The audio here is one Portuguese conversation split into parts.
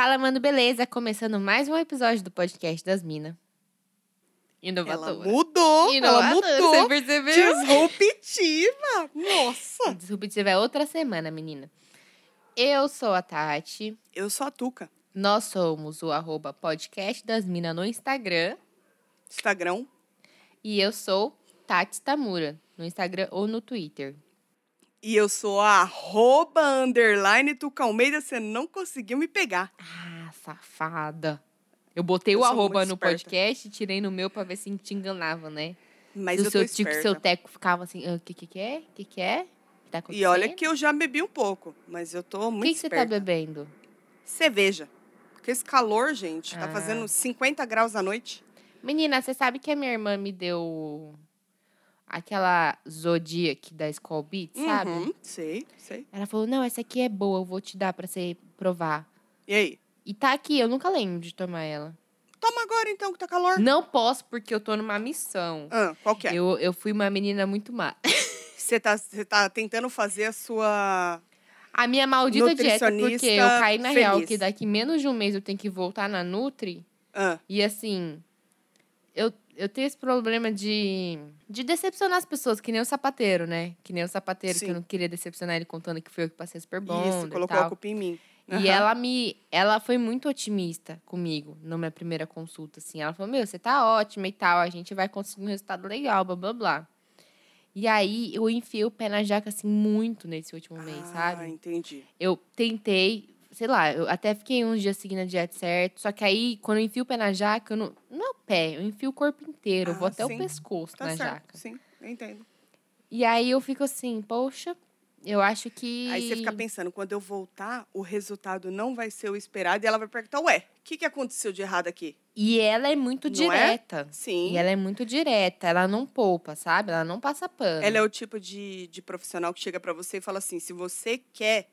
Fala, mano, beleza? Começando mais um episódio do podcast das Minas. Inovadora. Ela mudou, ela Inovadora, mudou. Você percebeu? Disruptiva. Nossa. Disruptiva é outra semana, menina. Eu sou a Tati. Eu sou a Tuca. Nós somos o arroba podcast das Minas no Instagram. Instagram. E eu sou Tati Tamura, no Instagram ou no Twitter. E eu sou a arroba underline Tuca Almeida. Você não conseguiu me pegar. Ah, safada. Eu botei Eu o arroba no esperta. podcast e tirei no meu pra ver se te enganava, né? Mas Se o eu seu tô tico, seu teco ficava assim, "Ah, o que que que é? O que que é? O que tá E olha que eu já bebi um pouco, mas eu tô O muito que, que você tá bebendo? Cerveja. Porque esse calor, gente, tá Ah. fazendo 50 graus à noite. Menina, você sabe que a minha irmã me deu aquela Zodiac da Skull Beats, sabe? Uhum, sei, sei. Ela falou, não, essa aqui é boa, eu vou te dar pra você provar. E aí? E tá aqui, eu nunca lembro de tomar ela. Toma agora então, que tá calor. Não posso, porque eu tô numa missão. Ah, qual que é? Eu, eu fui uma menina muito má. Você tá, tá tentando fazer a sua... A minha maldita dieta, porque eu caí na real feliz. que daqui menos de um mês eu tenho que voltar na Nutri. Ah, E assim, eu, eu tenho esse problema de, de decepcionar as pessoas, que nem o sapateiro, né? Que nem o sapateiro, que Sim. eu não queria decepcionar ele contando que foi eu que passei super bom. isso, e colocou a culpa em mim. E Aham. ela me. Ela foi muito otimista comigo na minha primeira consulta, assim. Ela falou: Meu, você tá ótima e tal, a gente vai conseguir um resultado legal, blá blá blá. E aí eu enfiei o pé na jaca, assim, muito nesse último mês, Ah, sabe? entendi. Eu tentei, sei lá, eu até fiquei uns dias seguindo a dieta certo. Só que aí, quando eu enfio o pé na jaca, eu não. Não é o pé, eu enfio o corpo inteiro. eu vou Ah, até sim. o pescoço Tá na certo, jaca. sim, entendo. E aí eu fico assim, poxa, eu acho que. Aí você fica pensando, quando eu voltar, o resultado não vai ser o esperado e ela vai perguntar, ué, o que, que aconteceu de errado aqui? E ela é muito Não é? direta. Sim. E ela é muito direta, ela não poupa, sabe? Ela não passa pano. Ela é o tipo de, de profissional que chega pra você e fala assim, se você quer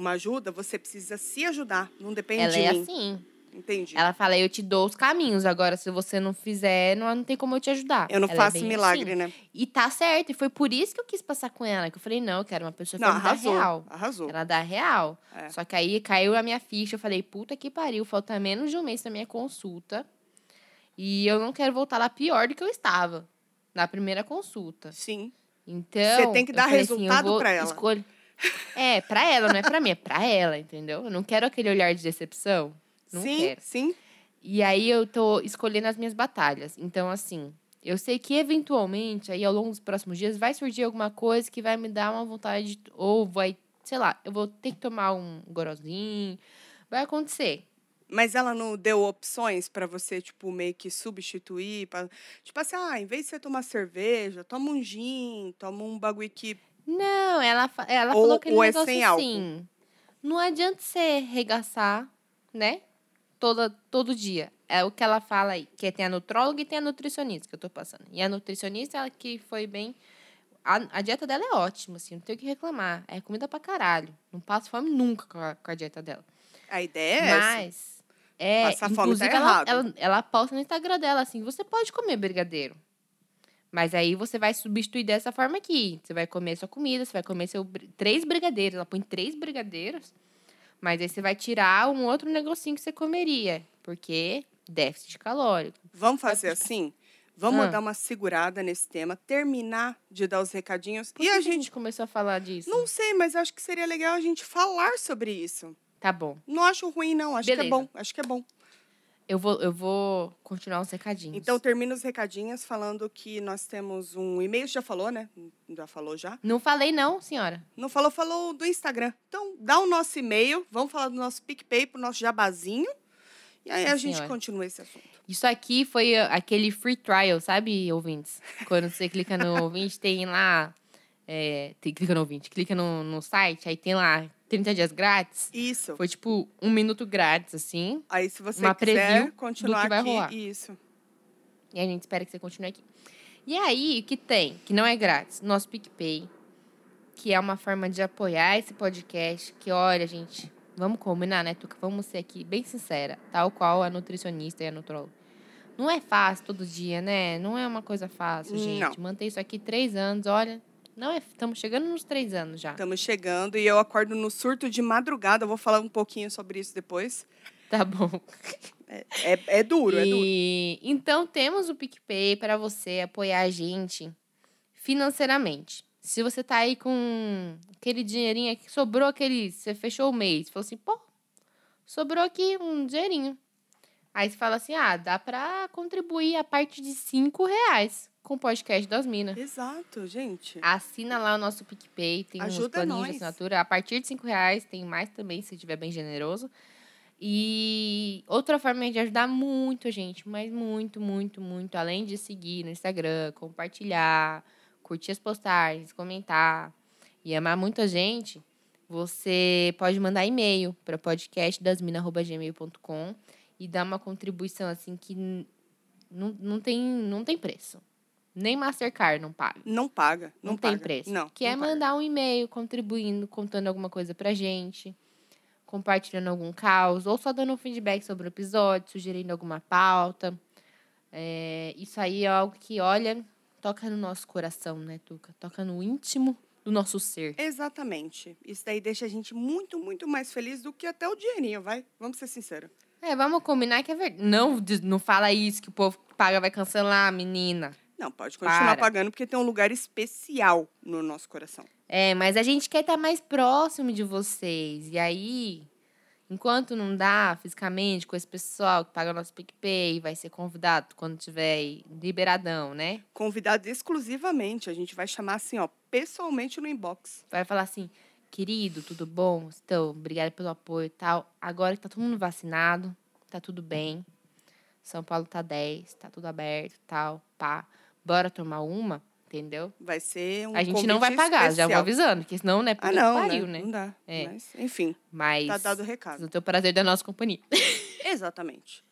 uma ajuda, você precisa se ajudar, não depende Ela de é mim. assim. Entendi. Ela fala, eu te dou os caminhos, agora se você não fizer, não, não tem como eu te ajudar. eu não Ela é faço bem milagre, assim. né? E tá certo, e foi por isso que eu quis passar com ela. Que eu falei, não, eu quero uma pessoa que Não, arrasou. real. Arrasou. Ela dá real. É. Só que aí caiu a minha ficha, eu falei, puta que pariu, falta menos de um mês pra minha consulta. E eu não quero voltar lá pior do que eu estava na primeira consulta. Sim. Então. Você tem que dar assim, eu resultado vou pra ela. escolher- É, pra ela, não é pra mim, é pra ela, entendeu? Eu não quero aquele olhar de decepção. Não sim, quero. sim. E aí eu tô escolhendo as minhas batalhas. Então, assim, eu sei que eventualmente, aí ao longo dos próximos dias, vai surgir alguma coisa que vai me dar uma vontade, de- ou vai, sei lá, eu vou ter que tomar um gorozinho. Vai acontecer. Mas ela não deu opções pra você, tipo, meio que substituir? Pra... Tipo assim, ah, em vez de você tomar cerveja, toma um gin, toma um bagulho que Não, ela, ela Ou- falou aquele ou é sem assim. Não adianta você regaçar, né? Toda, todo dia. É o que ela fala aí. Que tem a nutróloga e tem a nutricionista que eu tô passando. E a nutricionista, ela que foi bem. A, a dieta dela é ótima, assim, não tenho o que reclamar. É comida pra caralho. Não passo fome nunca com a, com a dieta dela. a ideia é essa. Mas. É, Passar fome tá ela, errado. ela, ela posta no Instagram dela assim: você pode comer brigadeiro. Mas aí você vai substituir dessa forma aqui. Você vai comer sua comida, você vai comer seu, três brigadeiros. Ela põe três brigadeiros. Mas aí você vai tirar um outro negocinho que você comeria. Porque déficit calórico. Vamos fazer assim? Vamos Ah. dar uma segurada nesse tema, terminar de dar os recadinhos. Por e que a que gente. começou a falar disso? Não sei, mas acho que seria legal a gente falar sobre isso. Tá bom. Não acho ruim, não. Acho que é Beleza. bom. Acho que é bom. Eu vou, eu vou continuar os recadinhos. Então, termina os recadinhos falando que nós temos um e-mail. Já falou, né? Já falou já. Não falei, não, senhora. Não falou, falou do Instagram. Então, dá o nosso e-mail. Vamos falar do nosso PicPay, pro nosso jabazinho. E aí Sim, a gente senhora. continua esse assunto. Isso aqui foi uh, aquele free trial, sabe, ouvintes? Quando você clica no ouvinte, tem lá. É, tem, clica no ouvinte, clica no, no site, aí tem lá 30 dias grátis. Isso. Foi tipo um minuto grátis, assim. Aí, se você Uma quiser continuar do que vai aqui, rolar. isso. E a gente espera que você continue aqui. E aí, o que tem? Que não é grátis? Nosso PicPay, que é uma forma de apoiar esse podcast. Que, olha, gente, vamos combinar, né, Tuca? Vamos ser aqui bem sincera, tal qual a nutricionista e a nutróloga. Não é fácil todo dia, né? Não é uma coisa fácil, gente. Não. Manter isso aqui três anos, olha, Não, estamos chegando nos três anos já. Estamos chegando e eu acordo no surto de madrugada. Eu vou falar um pouquinho sobre isso depois. Tá bom. É, é, é duro, é duro. E então temos o PicPay para você apoiar a gente financeiramente. Se você tá aí com aquele dinheirinho que sobrou aquele, você fechou o mês, falou assim, pô, sobrou aqui um dinheirinho. Aí você fala assim, ah, dá para contribuir a parte de cinco reais com o podcast das minas. Exato, gente. Assina lá o nosso PicPay, tem uns Ajuda planinhos de assinatura. A partir de cinco reais, tem mais também, se estiver bem generoso. E outra forma de ajudar muito a gente, mas muito, muito, muito, além de seguir no Instagram, compartilhar, curtir as postagens, comentar e amar muito a gente, você pode mandar e-mail para podcastdasmina.gmail.com e dar uma contribuição assim que não, não, tem, não tem preço. Nem Mastercard não paga. Não paga. Não, Não, tem paga. preço. Não. Que é não paga. mandar um e-mail contribuindo, contando alguma coisa pra gente, compartilhando algum caos, ou só dando um feedback sobre o episódio, sugerindo alguma pauta. É, isso aí é algo que, olha, toca no nosso coração, né, Tuca? Toca no íntimo do nosso ser. Exatamente. Isso daí deixa a gente muito, muito mais feliz do que até o dinheirinho, vai? Vamos ser sinceros. É, vamos combinar que é verdade. Não, não fala isso, que o povo paga vai cancelar, menina. Não, pode continuar Para. pagando porque tem um lugar especial no nosso coração. É, mas a gente quer estar mais próximo de vocês. E aí, enquanto não dá fisicamente com esse pessoal que paga nosso PicPay, vai ser convidado quando tiver liberadão, né? Convidados exclusivamente. A gente vai chamar assim, ó, pessoalmente no inbox. Vai falar assim, querido, tudo bom? Então, obrigada pelo apoio e tal. Agora que tá todo mundo vacinado, tá tudo bem. São Paulo tá 10, tá tudo aberto tal, pá. Bora tomar uma, entendeu? Vai ser um a gente não vai pagar, já vou especial. avisando, porque senão, né, puta Ah, não, pariu, né? né? Não dá. É. Mas, enfim, Mas tá dado o recado. no teu prazer da nossa companhia. Exatamente.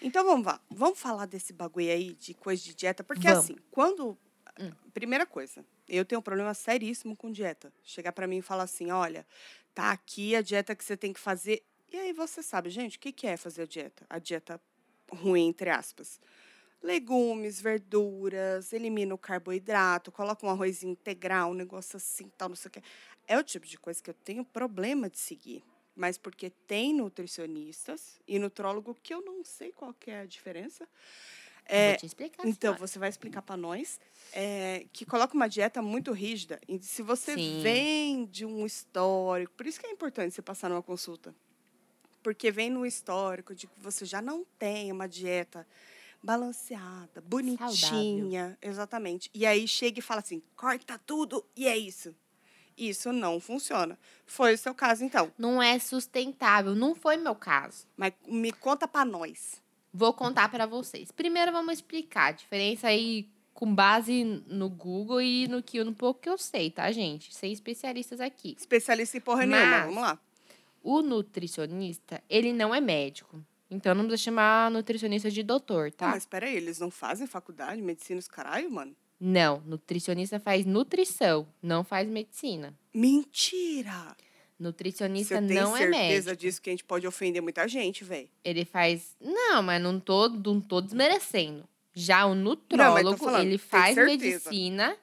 Então vamos lá. Vamos falar desse bagulho aí de coisa de dieta. Porque Vamos. assim, quando. Hum. Primeira coisa, eu tenho um problema seríssimo com dieta. Chegar pra mim e falar assim: olha, tá aqui a dieta que você tem que fazer. E aí você sabe, gente, o que que é fazer a dieta? A dieta ruim, entre aspas. Legumes, verduras, elimina o carboidrato, coloca um arrozinho integral, um negócio assim, tal, não sei o quê. É o tipo de coisa que eu tenho problema de seguir mas porque tem nutricionistas e nutrólogo que eu não sei qual que é a diferença. É, Vou te explicar. então, senhora. você vai explicar para nós é, que coloca uma dieta muito rígida. E se você Sim. vem de um histórico, por isso que é importante você passar numa consulta. Porque vem no histórico de que você já não tem uma dieta balanceada, bonitinha, exatamente. E aí chega e fala assim: corta tudo e é isso. Isso não funciona. Foi o seu caso, então. Não é sustentável. Não foi meu caso. Mas me conta para nós. Vou contar pra vocês. Primeiro vamos explicar a diferença aí com base no Google e no que no pouco que eu sei, tá, gente? Sem especialistas aqui. Especialista em porra nenhuma. Mas- Vamos lá. O nutricionista, ele não é médico. Então não precisa chamar nutricionista de doutor, Tá. tá? Mas peraí, eles não fazem faculdade, medicina, os caralho, mano? Não, nutricionista faz nutrição, não faz medicina. Mentira! Nutricionista Você tem não é certeza médico. disso que a gente pode ofender muita gente, velho? Ele faz. Não, mas não tô, não tô desmerecendo. Já o nutrólogo, falando, ele tem faz certeza. medicina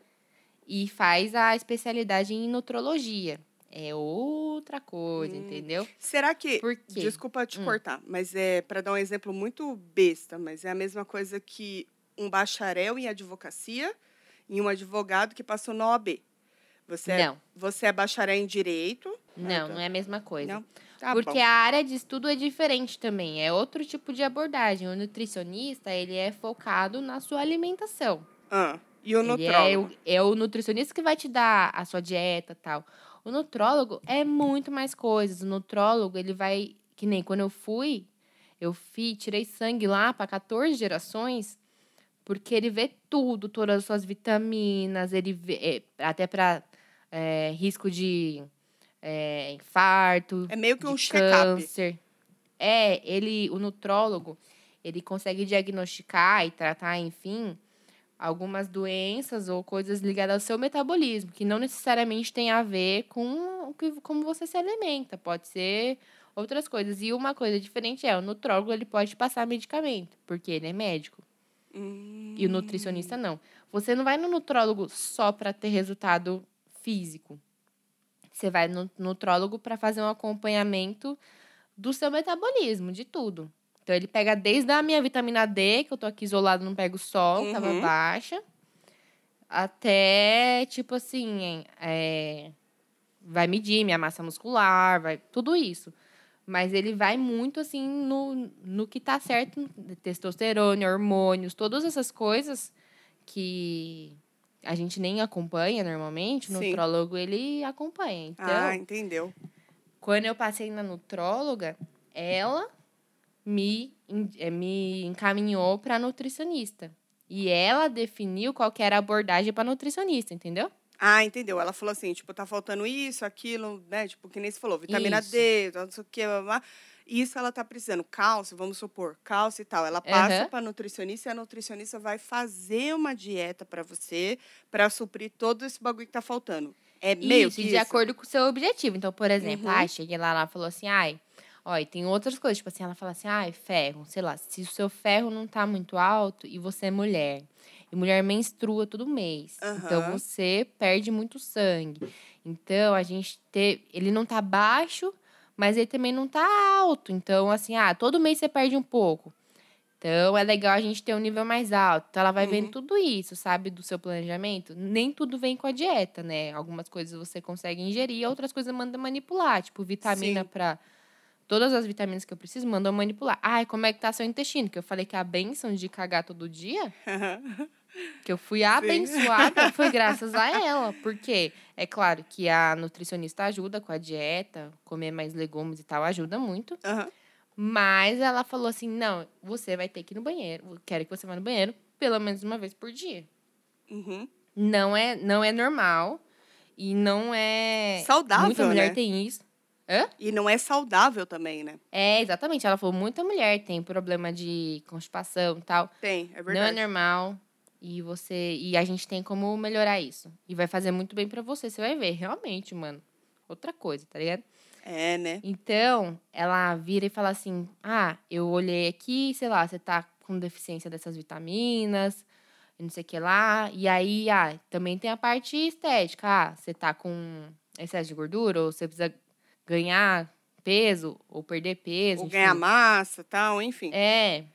e faz a especialidade em nutrologia. É outra coisa, Hum. entendeu? Será que. Por quê? Desculpa te Hum. cortar, mas é para dar um exemplo muito besta, mas é a mesma coisa que um bacharel em advocacia e um advogado que passou na OAB. Você é, Não, você é bacharel em direito? não, Ah, tá. não é a mesma coisa. Não? Tá Porque bom. a área de estudo é diferente também, é outro tipo de abordagem. O nutricionista, ele é focado na sua alimentação. Ah, e o é nutrólogo? o, é o nutricionista que vai te dar a sua dieta e tal. O nutrólogo é muito mais coisas. O nutrólogo, ele vai. Que nem quando eu fui, eu fui, tirei sangue lá para 14 gerações, porque ele vê tudo, todas as suas vitaminas, ele vê. é, até para risco de é, infarto, É meio que um check-up. câncer. É, ele, o nutrólogo, ele consegue diagnosticar e tratar, enfim, algumas doenças ou coisas ligadas ao seu metabolismo, que não necessariamente tem a ver com o que, como você se alimenta, pode ser outras coisas. E uma coisa diferente é, o nutrólogo ele pode passar medicamento, porque ele é médico. Hum. E o nutricionista não. Você não vai no nutrólogo só para ter resultado físico. Você vai no nutrólogo para fazer um acompanhamento do seu metabolismo, de tudo. Então ele pega desde a minha vitamina D, que eu tô aqui isolado, não pego sol, tava Uhum. baixa, até tipo assim, é, vai medir minha massa muscular, vai tudo isso. Mas ele vai muito assim no, no que tá certo, testosterona, hormônios, todas essas coisas que a gente nem acompanha normalmente, o nutrólogo ele acompanha. Então, Ah, entendeu. quando eu passei na nutróloga, ela me, eh, me encaminhou para nutricionista. E ela definiu qual que era a abordagem para nutricionista, entendeu? Ah, entendeu. Ela falou assim, tipo, tá faltando isso, aquilo, né? Tipo, que nem você falou, vitamina Isso. D, não sei o que, blá, blá. Isso ela tá precisando. Cálcio, vamos supor, cálcio e tal. Ela passa Aham. pra nutricionista e a nutricionista vai fazer uma dieta pra você pra suprir todo esse bagulho que tá faltando. É meio isso, que de isso? acordo com o seu objetivo. Então, por exemplo, Uhum. ah, cheguei lá, ela falou assim, ai, ó, e tem outras coisas, tipo assim, ela fala assim, ai, ferro, sei lá, se o seu ferro não tá muito alto e você é mulher, e mulher menstrua todo mês, então Aham. você perde muito sangue. Então, a gente ter, ele não tá baixo, mas ele também não tá alto. Então, assim, ah, todo mês você perde um pouco. Então, é legal a gente ter um nível mais alto. Então, ela vai vendo Uhum. tudo isso, sabe, do seu planejamento. Nem tudo vem com a dieta, né? Algumas coisas você consegue ingerir, outras coisas manda manipular. Tipo, vitamina Sim. Todas as vitaminas que eu preciso, mandam manipular. Ai, como é que tá seu intestino? Que eu falei que a benção de cagar todo dia, que eu fui abençoada, foi graças a ela. Porque é claro que a nutricionista ajuda com a dieta, comer mais legumes e tal ajuda muito. Aham. Mas ela falou assim: não, você vai ter que ir no banheiro. Quero que você vá no banheiro pelo menos uma vez por dia. Uhum. Não é, não é normal. E não é. Saudável, Muita mulher né? tem isso. Hã? E não é saudável também, né? É, exatamente. Ela falou: muita mulher tem problema de constipação e tal. Tem, é Não é verdade. normal. E você. E a gente tem como melhorar isso. E vai fazer muito bem pra você. Você vai ver, realmente, mano. Outra coisa, tá ligado? É, né? Então, ela vira e fala assim: Ah, eu olhei aqui, sei lá, você tá com deficiência dessas vitaminas, não sei o que lá. E aí, ah, também tem a parte estética. Ah, você tá com excesso de gordura, ou você precisa ganhar peso, ou perder peso. Ou enfim. ganhar massa tal, enfim. É,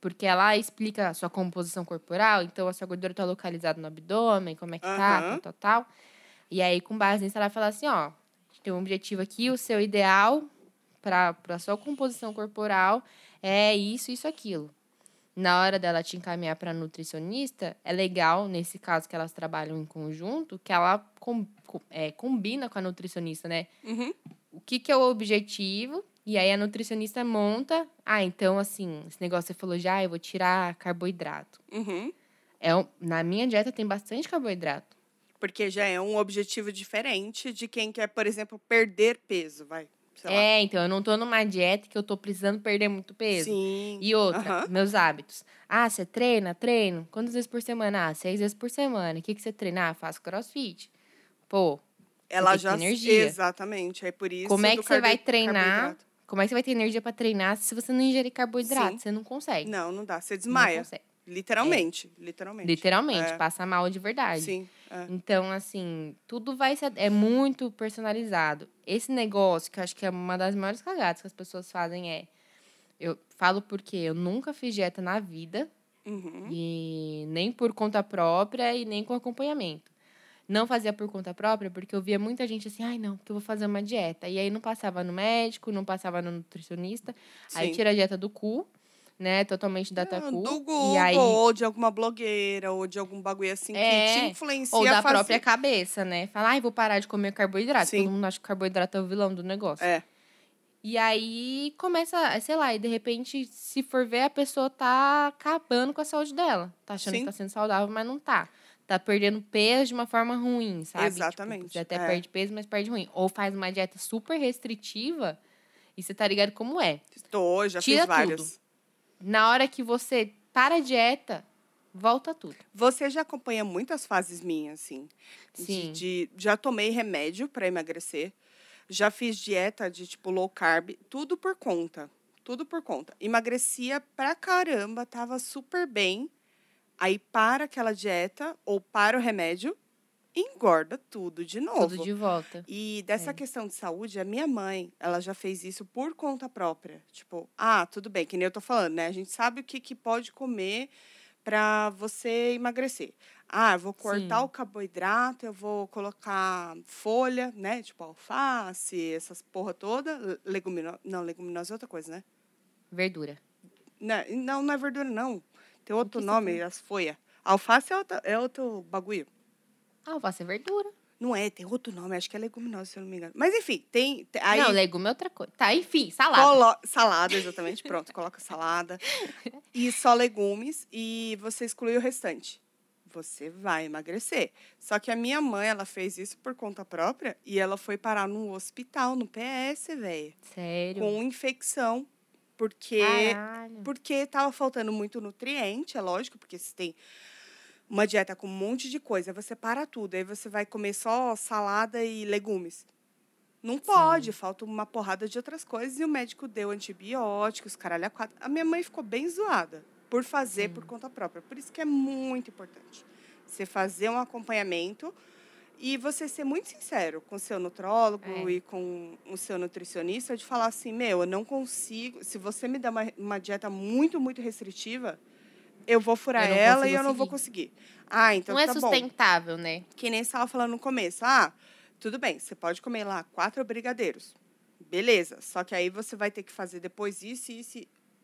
porque ela explica a sua composição corporal, então a sua gordura tá localizada no abdômen, como é que tá, Aham. tal, tal, tal. E aí, com base nisso, ela fala assim, ó, a gente tem um objetivo aqui, o seu ideal para a sua composição corporal é isso, isso, aquilo. Na hora dela te encaminhar para nutricionista, é legal, nesse caso que elas trabalham em conjunto, que ela com- com- é, combina com a nutricionista, né? Uhum. O que, que é o objetivo. E aí a nutricionista monta. Ah, então, assim, esse negócio que você falou já, eu vou tirar carboidrato. Uhum. É, na minha dieta tem bastante carboidrato. Porque já é um objetivo diferente de quem quer, por exemplo, perder peso, vai. É, então eu não tô numa dieta que eu tô precisando perder muito peso. Sim. E outra, Aham. meus hábitos. Ah, você treina? Treino. Quantas vezes por semana? Ah, seis vezes por semana. O que, que você treina? Ah, faço crossfit. Pô, Ela já. energia. Exatamente. É por isso. como é que você vai treinar? Como é que você vai ter energia pra treinar se você não ingerir carboidrato? Sim. Você não consegue. Não, não dá. Você desmaia. Literalmente. Literalmente. Literalmente, É. passa mal de verdade. Sim. é. Então, assim, tudo vai ser. É muito personalizado. Esse negócio, que eu acho que é uma das maiores cagadas que as pessoas fazem, é. Eu falo porque eu nunca fiz dieta na vida, Uhum. e nem por conta própria e nem com acompanhamento. Não fazia por conta própria, porque eu via muita gente assim, ai não, porque eu vou fazer uma dieta. E aí não passava no médico, não passava no nutricionista. Aí Sim. tira a dieta do cu, né? Totalmente da Ah, cu. do Google, E aí, ou de alguma blogueira, ou de algum bagulho assim que É, te influencia Ou da fazer. própria cabeça, né? Fala, ai, vou parar de comer carboidrato. Sim. Todo mundo acha que carboidrato é o vilão do negócio. É. E aí começa, sei lá, e de repente, se for ver, a pessoa tá acabando com a saúde dela. Tá achando Sim. que tá sendo saudável, mas não tá. Tá perdendo peso de uma forma ruim, sabe? Exatamente, Tipo, você até é. perde peso, mas perde ruim. Ou faz uma dieta super restritiva e você tá ligado como é. Tô, já Tira fiz várias. Na hora que você para a dieta, volta tudo. Você já acompanha muitas fases minhas, assim. de- Sim. de- já tomei remédio para emagrecer. Já fiz dieta de tipo low carb, tudo por conta. Tudo por conta. Emagrecia pra caramba, tava super bem. Aí para aquela dieta ou para o remédio, engorda tudo de novo. Tudo de volta. E dessa É. questão de saúde, a minha mãe, ela já fez isso por conta própria. Tipo, ah, tudo bem, que nem eu tô falando, né? A gente sabe o que, que pode comer para você emagrecer. Ah, eu vou cortar Sim. o carboidrato, eu vou colocar folha, né? Tipo alface, essas porra toda. Leguminosa. Não, leguminosa é outra coisa, né? Verdura. Não, não, não é verdura, não. Tem outro nome, as folhas. Alface é, outra, é outro bagulho. Ah, alface é verdura. Não é, tem outro nome, acho que é leguminosa, se eu não me engano. Mas enfim, tem. tem- aí Não, legume é outra coisa. Tá, enfim, salada. colo- salada, exatamente. Pronto, coloca salada. E só legumes. E você exclui o restante. Você vai emagrecer. Só que a minha mãe, ela fez isso por conta própria e ela foi parar no hospital, no PS, velho. Sério. Com infecção. Porque Caralho. porque tava faltando muito nutriente, é lógico, porque se tem uma dieta com um monte de coisa, você para tudo, aí você vai comer só salada e legumes. Não pode, falta uma porrada de outras coisas e o médico deu antibióticos, caralho, a quatro. A minha mãe ficou bem zoada por fazer Sim. por conta própria. Por isso que é muito importante você fazer um acompanhamento e você ser muito sincero com o seu nutrólogo É. e com o seu nutricionista de falar assim, meu, eu não consigo, se você me dá uma, uma dieta muito, muito restritiva, eu vou furar Eu ela e eu não vou seguir. conseguir. Ah, então não é tá bom. sustentável, né? Que nem estava falando no começo. Ah, tudo bem, você pode comer lá quatro brigadeiros. Beleza. Só que aí você vai ter que fazer depois isso e isso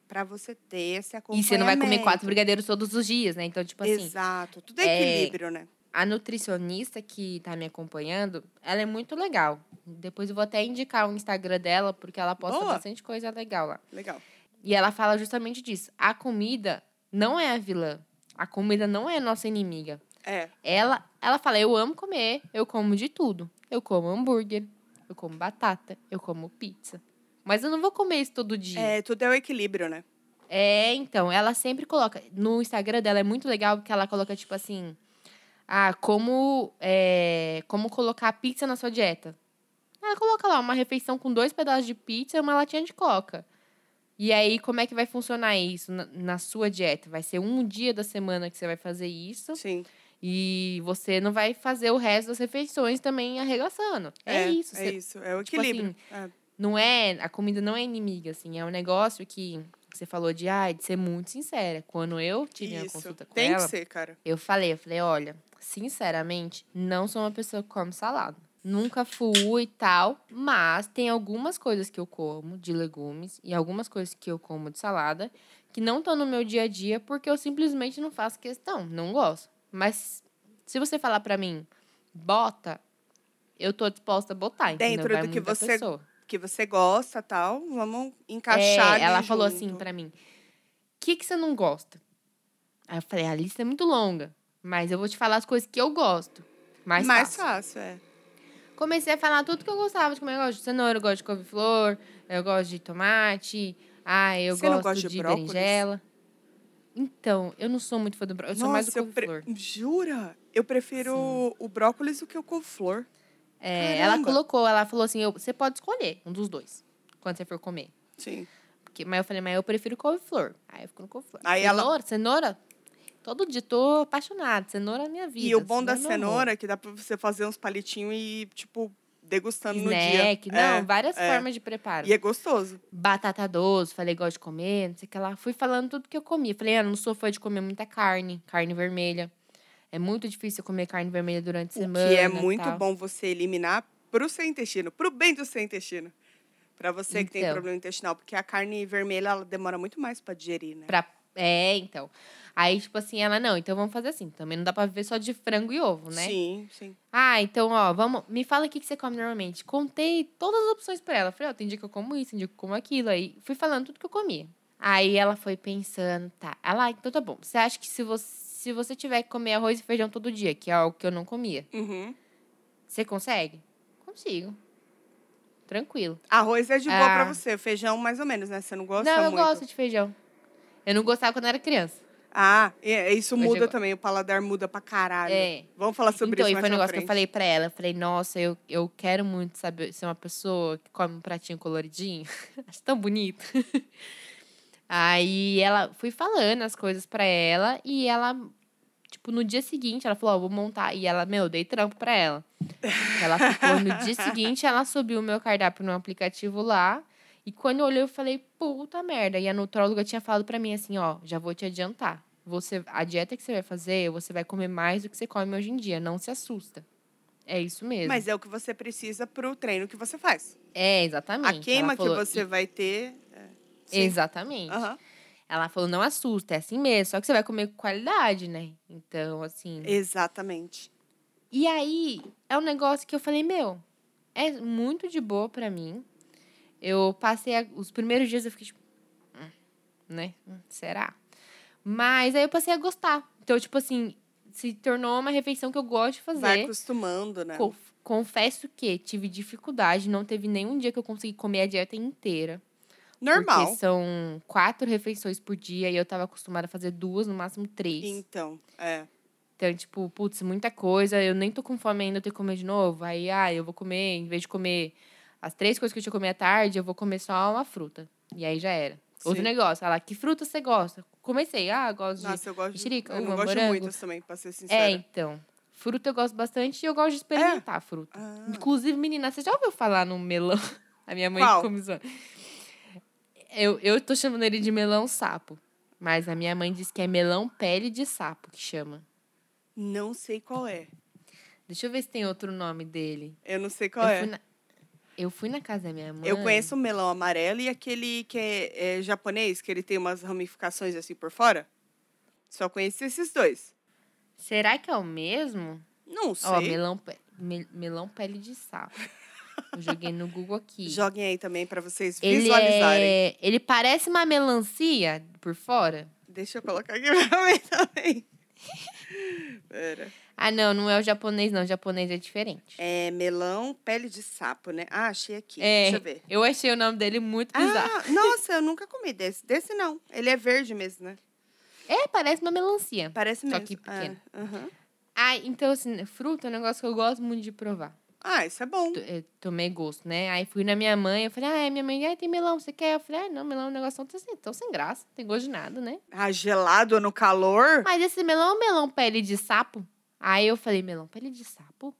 para você ter esse E acompanhamento. você não vai comer quatro brigadeiros todos os dias, né? Então, tipo assim, Exato. Tudo é é, equilíbrio, né? A nutricionista que tá me acompanhando, ela é muito legal. Depois eu vou até indicar o Instagram dela, porque ela posta Boa. bastante coisa legal lá. Legal. E ela fala justamente disso. A comida não é a vilã. A comida não é a nossa inimiga. É. Ela, ela fala: eu amo comer, eu como de tudo. Eu como hambúrguer, eu como batata, eu como pizza. Mas eu não vou comer isso todo dia. É, tudo é o equilíbrio, né? É, então, ela sempre coloca. No Instagram dela é muito legal porque ela coloca, tipo assim. Ah, como, é, como colocar pizza na sua dieta. Ela coloca lá uma refeição com dois pedaços de pizza e uma latinha de coca. E aí, como é que vai funcionar isso na, na sua dieta? Vai ser um dia da semana que você vai fazer isso. Sim. E você não vai fazer o resto das refeições também arregaçando. É, isso. É você- isso. É o tipo equilíbrio. É. não é a comida não é inimiga assim é um negócio que você falou de ah, de ser muito sincera quando eu tive a consulta com Tem ela que ser, cara. eu falei eu falei olha sinceramente não sou uma pessoa que come salada nunca fui e tal mas tem algumas coisas que eu como de legumes e algumas coisas que eu como de salada que não estão no meu dia a dia porque eu simplesmente não faço questão não gosto mas se você falar pra mim bota eu tô disposta a botar entendeu? Dentro Vai do que você pessoa. Que você gosta tal, vamos encaixar É, ela falou assim junto. pra mim: o que, que você não gosta? Aí eu falei: a lista é muito longa, mas eu vou te falar as coisas que eu gosto. Mais, Mais fácil. fácil, é. Comecei a falar tudo que eu gostava de comer. Eu gosto de cenoura, eu gosto de couve-flor, eu gosto de tomate, ah, eu Você gosto de de, brócolis? berinjela. Então, eu não sou muito fã do brócolis, eu sou mais do eu pre- couve-flor. Jura? Eu prefiro o brócolis do que o couve-flor. É, ela colocou, ela falou assim: eu- você pode escolher um dos dois quando você for comer. Sim. Porque, mas eu falei, mas eu prefiro couve-flor. Aí eu fico no couve-flor. Aí ela- cenoura, cenoura. Todo dia tô apaixonada. Cenoura é minha vida. E o bom da é cenoura é que dá pra você fazer uns palitinhos e, tipo, degustando no dia. Snack, não, É, várias é. formas de preparo. E é gostoso. Batata doce, falei, gosto de comer, não sei o que lá. Fui falando tudo que eu comia. Falei, ah, não sou fã de comer muita carne, carne vermelha. É muito difícil comer carne vermelha durante a semana. que é muito tal. bom você eliminar pro seu intestino, pro bem do seu intestino. Pra você que tem Então. problema intestinal. Porque a carne vermelha, ela demora muito mais pra digerir, né? Pra... É, então. Aí, tipo assim, ela, não, então vamos fazer assim. Também não dá pra viver só de frango e ovo, né? Sim, sim. Ah, então, ó, vamos. Me fala o que que você come normalmente. Contei todas as opções pra ela. Falei, ó, tem dia que eu como isso, tem dia que eu como aquilo. Aí fui falando tudo que eu comia. Aí ela foi pensando, tá. Ela, ah, então tá bom. Você acha que se você, se você tiver que comer arroz e feijão todo dia, que é algo que eu não comia, Uhum. você consegue? Consigo. Tranquilo. Arroz é de boa pra Ah. você. Feijão, mais ou menos, né? Você não gosta não, eu muito. gosto de feijão. Eu não gostava quando era criança. Ah, é- isso Hoje muda eu- também. O paladar muda pra caralho. É. Vamos falar sobre então, isso e mais foi um negócio que eu frente. falei pra ela. Eu falei, nossa, eu, eu quero muito saber ser uma pessoa que come um pratinho coloridinho. Acho tão bonito. Aí ela fui falando as coisas pra ela e ela Tipo, no dia seguinte, ela falou, ó, vou montar. E ela, meu, dei trampo pra ela. Ela ficou, no dia seguinte, ela subiu o meu cardápio no aplicativo lá. E quando eu olhei, eu falei, puta merda. E a nutróloga tinha falado pra mim assim, ó, já vou te adiantar. Você, a dieta que você vai fazer, você vai comer mais do que você come hoje em dia. Não se assusta. É isso mesmo. Mas é o que você precisa pro treino que você faz. É, exatamente. A queima falou, que você vai ter. é, sim. Exatamente. Aham. Ela falou, não assusta, é assim mesmo. Só que você vai comer com qualidade, né? Então, assim. Exatamente. E aí, é um negócio que eu falei, meu, é muito de boa pra mim. Eu passei a- os primeiros dias, eu fiquei tipo, "Hum, né? Hum, Será? Mas aí eu passei a gostar. Então, tipo assim, se tornou uma refeição que eu gosto de fazer. Vai acostumando, né? Co- Confesso que tive dificuldade, não teve nenhum dia que eu consegui comer a dieta inteira. Normal. Porque são quatro refeições por dia e eu tava acostumada a fazer duas, no máximo três. Então, é. Então, tipo, putz, muita coisa, eu nem tô com fome ainda, eu tenho que comer de novo. Aí, ah, eu vou comer, em vez de comer as três coisas que eu tinha comer à tarde, eu vou comer só uma fruta. E aí já era. Outro Sim. negócio, ela, que fruta você gosta? Comecei, ah, eu gosto de. Nossa, eu gosto de. mexerica, Eu não uva, gosto de morango. muitas também, pra ser sincera. É, então. Fruta eu gosto bastante e eu gosto de experimentar a fruta. Ah, Inclusive, menina, você já ouviu falar no melão? A minha mãe Qual? começou. Eu, eu tô chamando ele de melão sapo. Mas a minha mãe diz que é melão pele de sapo que chama. não sei qual é. Deixa eu ver se tem outro nome dele. Eu não sei qual eu, é. na, eu fui na casa da minha mãe. Eu conheço o melão amarelo e aquele que é, é japonês, que ele tem umas ramificações assim por fora. Só conheci esses dois. Será que é o mesmo? Não sei. Ó, melão, me- melão pele de sapo. Eu joguei no Google aqui. Joguem aí também pra vocês ele visualizarem. é... Ele parece uma melancia por fora. Deixa eu colocar aqui pra mim também. Pera. Ah, não, não é o japonês, não. O japonês é diferente. É melão pele de sapo, né? Ah, achei aqui. É, Deixa eu ver. eu achei o nome dele muito bizarro. Ah, nossa, eu nunca comi desse. Desse não. Ele é verde mesmo, né? É, parece uma melancia. Parece Só mesmo. que pequeno. Ah. Ah, então, assim, fruta é um negócio que eu gosto muito de provar. Ah, isso é bom. T- eh, Tomei gosto, né? Aí fui na minha mãe, eu falei, ah, minha mãe, ah, tem melão, você quer? Eu falei, ah, não, melão é um negócio tão sem, tão sem graça, não tem gosto de nada, né? Ah, gelado no calor? Mas esse melão é um melão pele de sapo? Aí eu falei, melão pele de sapo?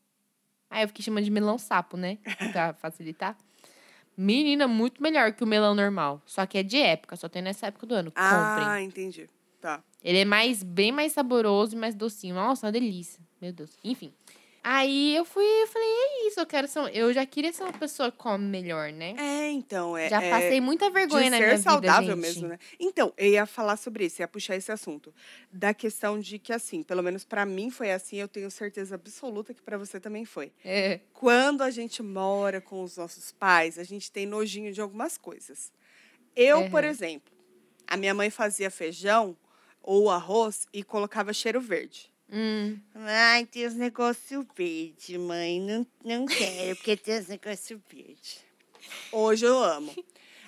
Aí eu fiquei chamando de melão sapo, né? Pra facilitar. Menina, muito melhor que o melão normal. Só que é de época, só tem nessa época do ano. Comprem. Ah, entendi. Tá. Ele é mais, bem mais saboroso e mais docinho. Nossa, uma delícia. Meu Deus. Enfim. Aí eu fui e falei, é isso, eu quero ser. Eu já queria ser uma pessoa que come melhor, né? É, então, é. já é passei muita vergonha de na ser minha saudável vida. gente. mesmo, né? Então, eu ia falar sobre isso, ia puxar esse assunto. Da questão de que, assim, pelo menos pra mim foi assim, eu tenho certeza absoluta que pra você também foi. É. Quando a gente mora com os nossos pais, a gente tem nojinho de algumas coisas. Eu, por Uhum. exemplo, a minha mãe fazia feijão ou arroz e colocava cheiro verde. Hum. Ai, tem os negócios verdes, mãe. Não, não quero, porque tem os negócios verdes. Hoje eu amo.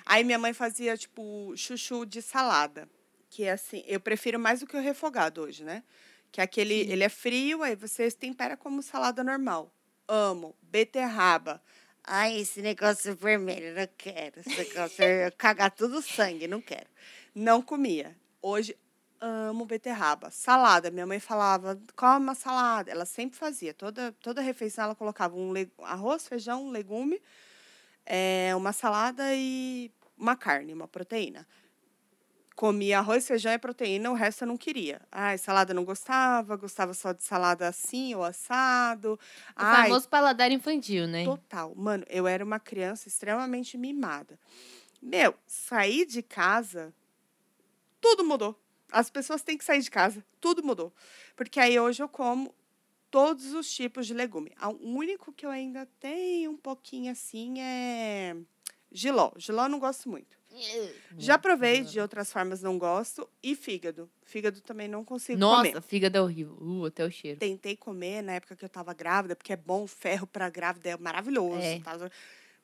Aí minha mãe fazia, tipo, chuchu de salada. Que é assim, eu prefiro mais do que o refogado hoje, né? Que é aquele, Sim. ele é frio, aí você tempera como salada normal. Amo. Beterraba. Ai, esse negócio vermelho, não quero. Esse negócio é cagar tudo sangue, não quero. Não comia. Hoje, amo beterraba. Salada, minha mãe falava, come uma salada. Ela sempre fazia. Toda, toda refeição ela colocava um le- arroz, feijão, um legume, é, uma salada e uma carne, uma proteína. Comia arroz, feijão e proteína, o resto eu não queria. Ai, salada não gostava, gostava só de salada assim ou assado. O Ai, famoso paladar infantil, né? Total. Mano, eu era uma criança extremamente mimada. Meu, sair de casa, tudo mudou. As pessoas têm que sair de casa, tudo mudou. Porque aí hoje eu como todos os tipos de legume. O único que eu ainda tenho um pouquinho assim é giló. Giló eu não gosto muito. Já provei de outras formas, não gosto. E fígado. Fígado também não consigo Nossa, comer. fígado é horrível. Uh, até o cheiro. Tentei comer na época que eu tava grávida, porque é bom, ferro pra grávida é maravilhoso. É. tá?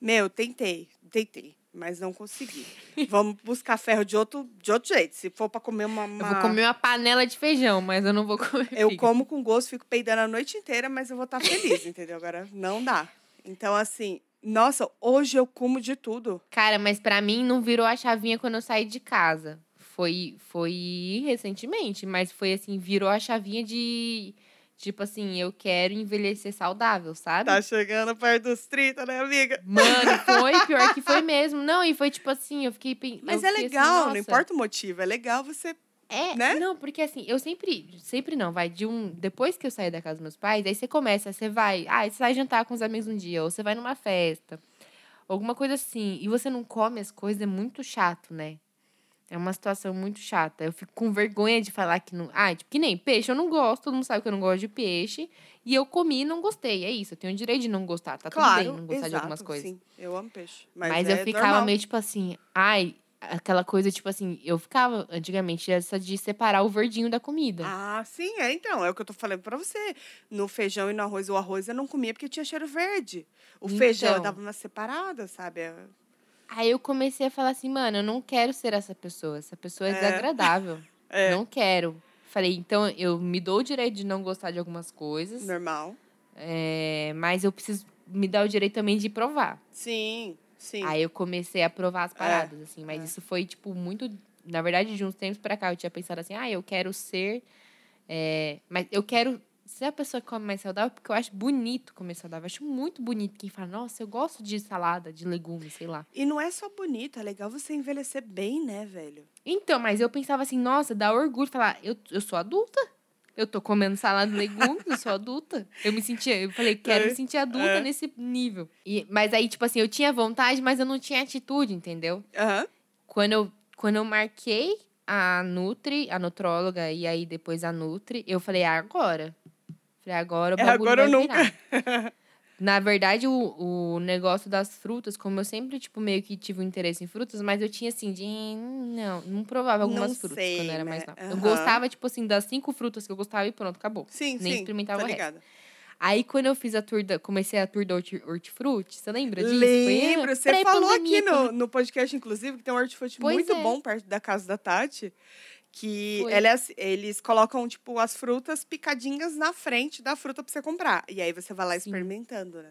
Meu, tentei, tentei, mas não consegui. Vamos buscar ferro de outro, de outro jeito. Se for pra comer uma. Eu uma- vou comer uma panela de feijão, mas eu não vou comer. Eu fígado. como com gosto, fico peidando a noite inteira, mas eu vou estar feliz, entendeu? Agora não dá. Então, assim, nossa, hoje eu como de tudo. Cara, mas pra mim não virou a chavinha quando eu saí de casa. foi, foi recentemente, mas foi assim, virou a chavinha de. Tipo assim, eu quero envelhecer saudável, sabe? Tá chegando perto dos 30, né, amiga? Mano, foi pior que foi mesmo. Não, e foi tipo assim, eu fiquei. Mas eu é fiquei assim, legal, não nossa. importa o motivo, é legal você. É, né? não, porque assim, eu sempre, sempre não, vai de um, depois que eu saí da casa dos meus pais, aí você começa, você vai, ah, você vai jantar com os amigos um dia, ou você vai numa festa, alguma coisa assim, e você não come as coisas, é muito chato, né? É uma situação muito chata. Eu fico com vergonha de falar que não. Ah, tipo, que nem peixe, eu não gosto, todo mundo sabe que eu não gosto de peixe. E eu comi e não gostei. É isso, eu tenho o direito de não gostar. Tá tudo claro, bem não gostar exato, de algumas coisas. Sim, eu amo peixe. Mas, Mas, é eu ficava normal. meio tipo assim, ai, aquela coisa, tipo assim, eu ficava antigamente essa de separar o verdinho da comida. Ah, sim, é então. É o que eu tô falando pra você. No feijão e no arroz, o arroz eu não comia porque tinha cheiro verde. O feijão eu Então. dava uma separada, sabe? É- Aí eu comecei a falar assim, mano, eu não quero ser essa pessoa. Essa pessoa é É. desagradável. É. Não quero. Falei, então eu me dou o direito de não gostar de algumas coisas, Normal. é, mas eu preciso me dar o direito também de provar. Sim, sim. Aí eu comecei a provar as paradas, assim. Mas é. isso foi, tipo, muito... Na verdade, de uns tempos pra cá, eu tinha pensado assim, ah, eu quero ser... é, mas eu quero ser a pessoa que come mais saudável, porque eu acho bonito comer saudável. Eu acho muito bonito quem fala, nossa, eu gosto de salada, de legumes, sei lá. E não é só bonito, é legal você envelhecer bem, né, velho? Então, mas eu pensava assim, nossa, dá orgulho falar, eu, eu sou adulta. Eu tô comendo salada de legumes, eu sou adulta. Eu me sentia, eu falei, quero É, me sentir adulta é. nesse nível. E, mas aí, tipo assim, eu tinha vontade, mas eu não tinha atitude, entendeu? Aham. Quando eu, quando eu marquei a Nutri, a nutróloga, e aí depois a Nutri, eu falei, ah, agora. Falei, agora o É bagulho agora ou vai nunca. Na verdade, o, o negócio das frutas, como eu sempre, tipo, meio que tive um interesse em frutas, mas eu tinha assim, de. "Hum, Não, não provava algumas Não frutas sei, quando eu era né? mais nova. Eu Aham. gostava, tipo assim, das cinco frutas que eu gostava e pronto, acabou. Sim, Nem sim. experimentava tô o resto. Aí, quando eu fiz a tour da. Comecei a tour da horti- hortifruti, você lembra disso? Foi Lembro, você falou aqui no, no podcast, inclusive, que tem um hortifruti Pois muito é. bom perto da casa da Tati. Que Foi. ela é assim- eles colocam, tipo, as frutas picadinhas na frente da fruta pra você comprar. E aí você vai lá Sim. experimentando, né?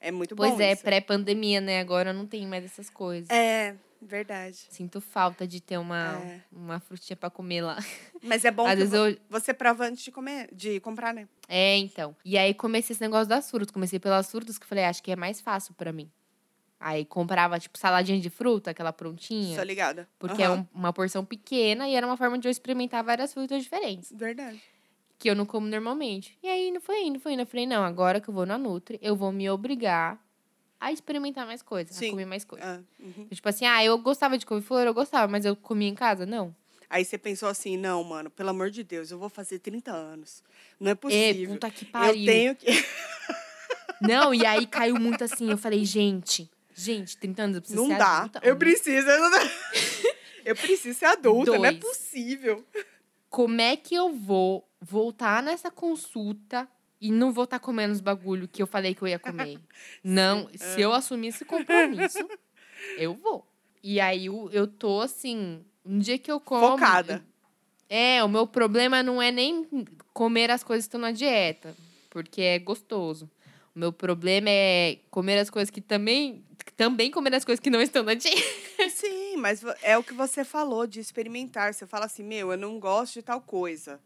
É muito Pois bom é, isso. pré-pandemia, né? Agora não tem mais essas coisas. É, verdade. Sinto falta de ter uma, É. uma frutinha pra comer lá. Mas é bom Às vezes eu. você prova antes de comer, de comprar, né? É, então. E aí comecei esse negócio das frutas. Comecei pelas frutas que eu falei, "Ah, acho que é mais fácil pra mim. Aí comprava, tipo, saladinha de fruta, aquela prontinha. Tô ligada. Porque Aham. é um- uma porção pequena e era uma forma de eu experimentar várias frutas diferentes. Verdade. Que eu não como normalmente. E aí não foi indo, foi indo. Eu falei, não, agora que eu vou na Nutri, eu vou me obrigar a experimentar mais coisas, Sim. a comer mais coisas. Ah, uhum. Tipo assim, ah, eu gostava de couve-flor, eu gostava, mas eu comia em casa? Não. Aí você pensou assim, não, mano, pelo amor de Deus, eu vou fazer 30 anos. Não é É, possível. puta que eu pariu. tenho que. Não, e aí caiu muito assim. Eu falei, gente, gente, 30 anos, eu preciso Não ser dá. adulta. Eu preciso. Eu, não dá. eu preciso ser adulta, não é Dois. possível. Como é que eu vou voltar nessa consulta e não vou estar comendo os bagulho que eu falei que eu ia comer? Não, se eu assumir esse compromisso, eu vou. E aí eu, eu tô assim, um dia que eu como. Focada. É, o meu problema não é nem comer as coisas que estão na dieta, porque é gostoso. O meu problema é comer as coisas que também. Também comer as coisas que não estão na dieta. Sim, mas é o que você falou de experimentar. Você fala assim, meu, eu não gosto de tal coisa.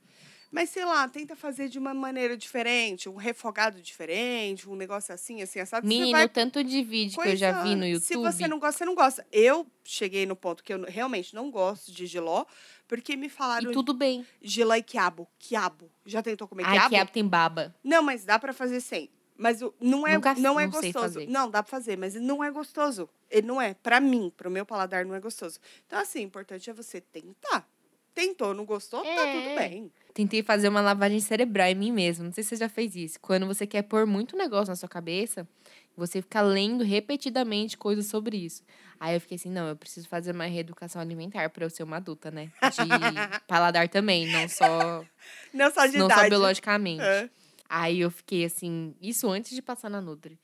Mas, sei lá, tenta fazer de uma maneira diferente, um refogado diferente, um negócio assim, assim, assado. Menino, vai tanto de vídeo que eu já vi no. YouTube. Se você não gosta, você não gosta. Eu cheguei no ponto que eu realmente não gosto de giló, porque me falaram E tudo bem. giló e quiabo. Quiabo. Já tentou comer Ai, quiabo? quiabo tem baba. Não, mas dá pra fazer sem. Mas o- não é, Nunca- não é não gostoso. Não, dá pra fazer, mas não é gostoso. Ele não é. Pra mim, pro meu paladar, não é gostoso. Então, assim, o importante é você tentar. Tentou, não gostou, tá É. tudo bem. Tentei fazer uma lavagem cerebral em mim mesma. Não sei se você já fez isso. Quando você quer pôr muito negócio na sua cabeça, você fica lendo repetidamente coisas sobre isso. Aí eu fiquei assim, não, eu preciso fazer uma reeducação alimentar pra eu ser uma adulta, né? De paladar também, não só, Não só de não só idade. biologicamente. É. Aí eu fiquei assim, isso antes de passar na Nutri.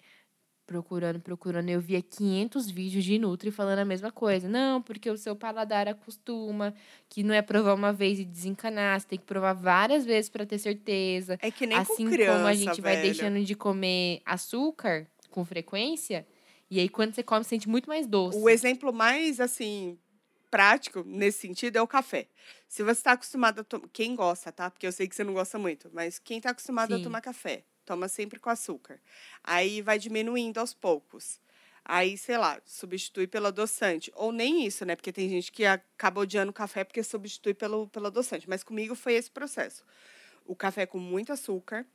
Procurando, procurando, eu via 500 vídeos de Nutri falando a mesma coisa. Não, porque o seu paladar acostuma, que não é provar uma vez e desencanar, você tem que provar várias vezes para ter certeza. É que nem assim com criança, como a gente vai velho. deixando de comer açúcar com frequência, e aí quando você come, sente muito mais doce. O exemplo mais, assim, prático nesse sentido é o café. Se você está acostumado a tomar. Quem gosta, tá? Porque eu sei que você não gosta muito, mas quem está acostumado Sim. a tomar café, toma sempre com açúcar. Aí vai diminuindo aos poucos. Aí, sei lá, substitui pelo adoçante. Ou nem isso, né? Porque tem gente que acaba odiando o café porque substitui pelo, pelo adoçante. Mas comigo foi esse processo. O café com muito açúcar.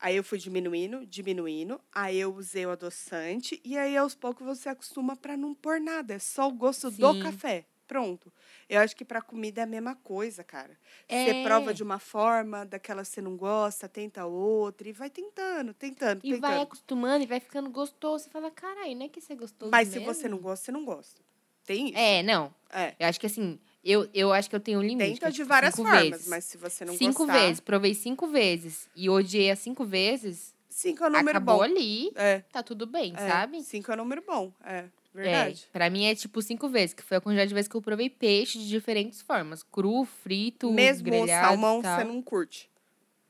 Aí eu fui diminuindo, diminuindo. Aí eu usei o adoçante. E aí, aos poucos, você acostuma para não pôr nada. É só o gosto do Sim. café. Pronto. Eu acho que para comida é a mesma coisa, cara. É. Você prova de uma forma, daquela você não gosta, tenta outra. E vai tentando, tentando, E tentando. vai acostumando e vai ficando gostoso. Você fala, caralho, não é que isso é gostoso Mas se mesmo?" você não gosta, você não gosta. Tem isso. É, não. É. Eu acho que assim, eu, eu acho que eu tenho um limite. Tenta é, de tipo, várias cinco formas, vezes. mas se você não cinco gostar... vezes. Provei cinco vezes e odiei as cinco vezes. Cinco é um número acabou bom. ali, É, tá tudo bem, é, sabe? Cinco é um número bom, é. É, Verdade. pra mim é tipo cinco vezes, que foi a quantidade de vezes que eu provei peixe de diferentes formas. Cru, frito, Mesmo grelhado salmão, você não curte.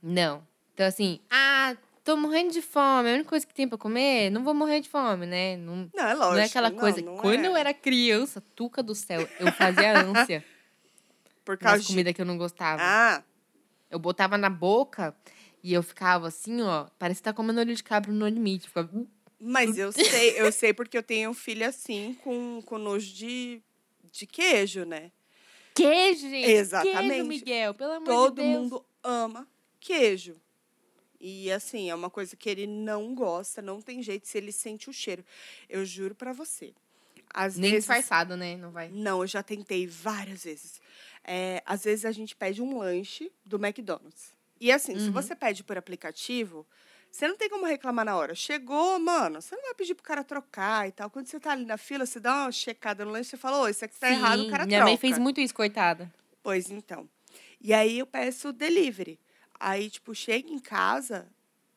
Não. Então, assim, ah, tô morrendo de fome. A única coisa que tem pra comer, não vou morrer de fome, né? Não, Não, é lógico. não é aquela coisa. não Quando é. eu era criança, tuca do céu, eu fazia ânsia Por causa de... comidas que eu não gostava. Ah, Eu botava na boca e eu ficava assim, ó. Parece que tá comendo olho de cabra no limite. Ficava... Mas eu sei, eu sei porque eu tenho um filho assim, com, com nojo de, de queijo, né? Queijo, gente. Exatamente. Queijo, Miguel. Pelo amor Todo de Deus. mundo ama queijo. E assim, é uma coisa que ele não gosta, não tem jeito se ele sente o cheiro. Eu juro pra você. Às Nem vezes, disfarçado, né? Não vai. Não, eu já tentei várias vezes. É, às vezes a gente pede um lanche do McDonald's. E assim, se Uhum. você pede por aplicativo, você não tem como reclamar na hora. Chegou, mano, você não vai pedir pro cara trocar e tal. Quando você tá ali na fila, você dá uma checada no lanche e fala, ô, esse aqui tá errado, o Sim, cara Minha troca. mãe fez muito isso, coitada. Pois então. E aí eu peço delivery. Aí, tipo, chega em casa,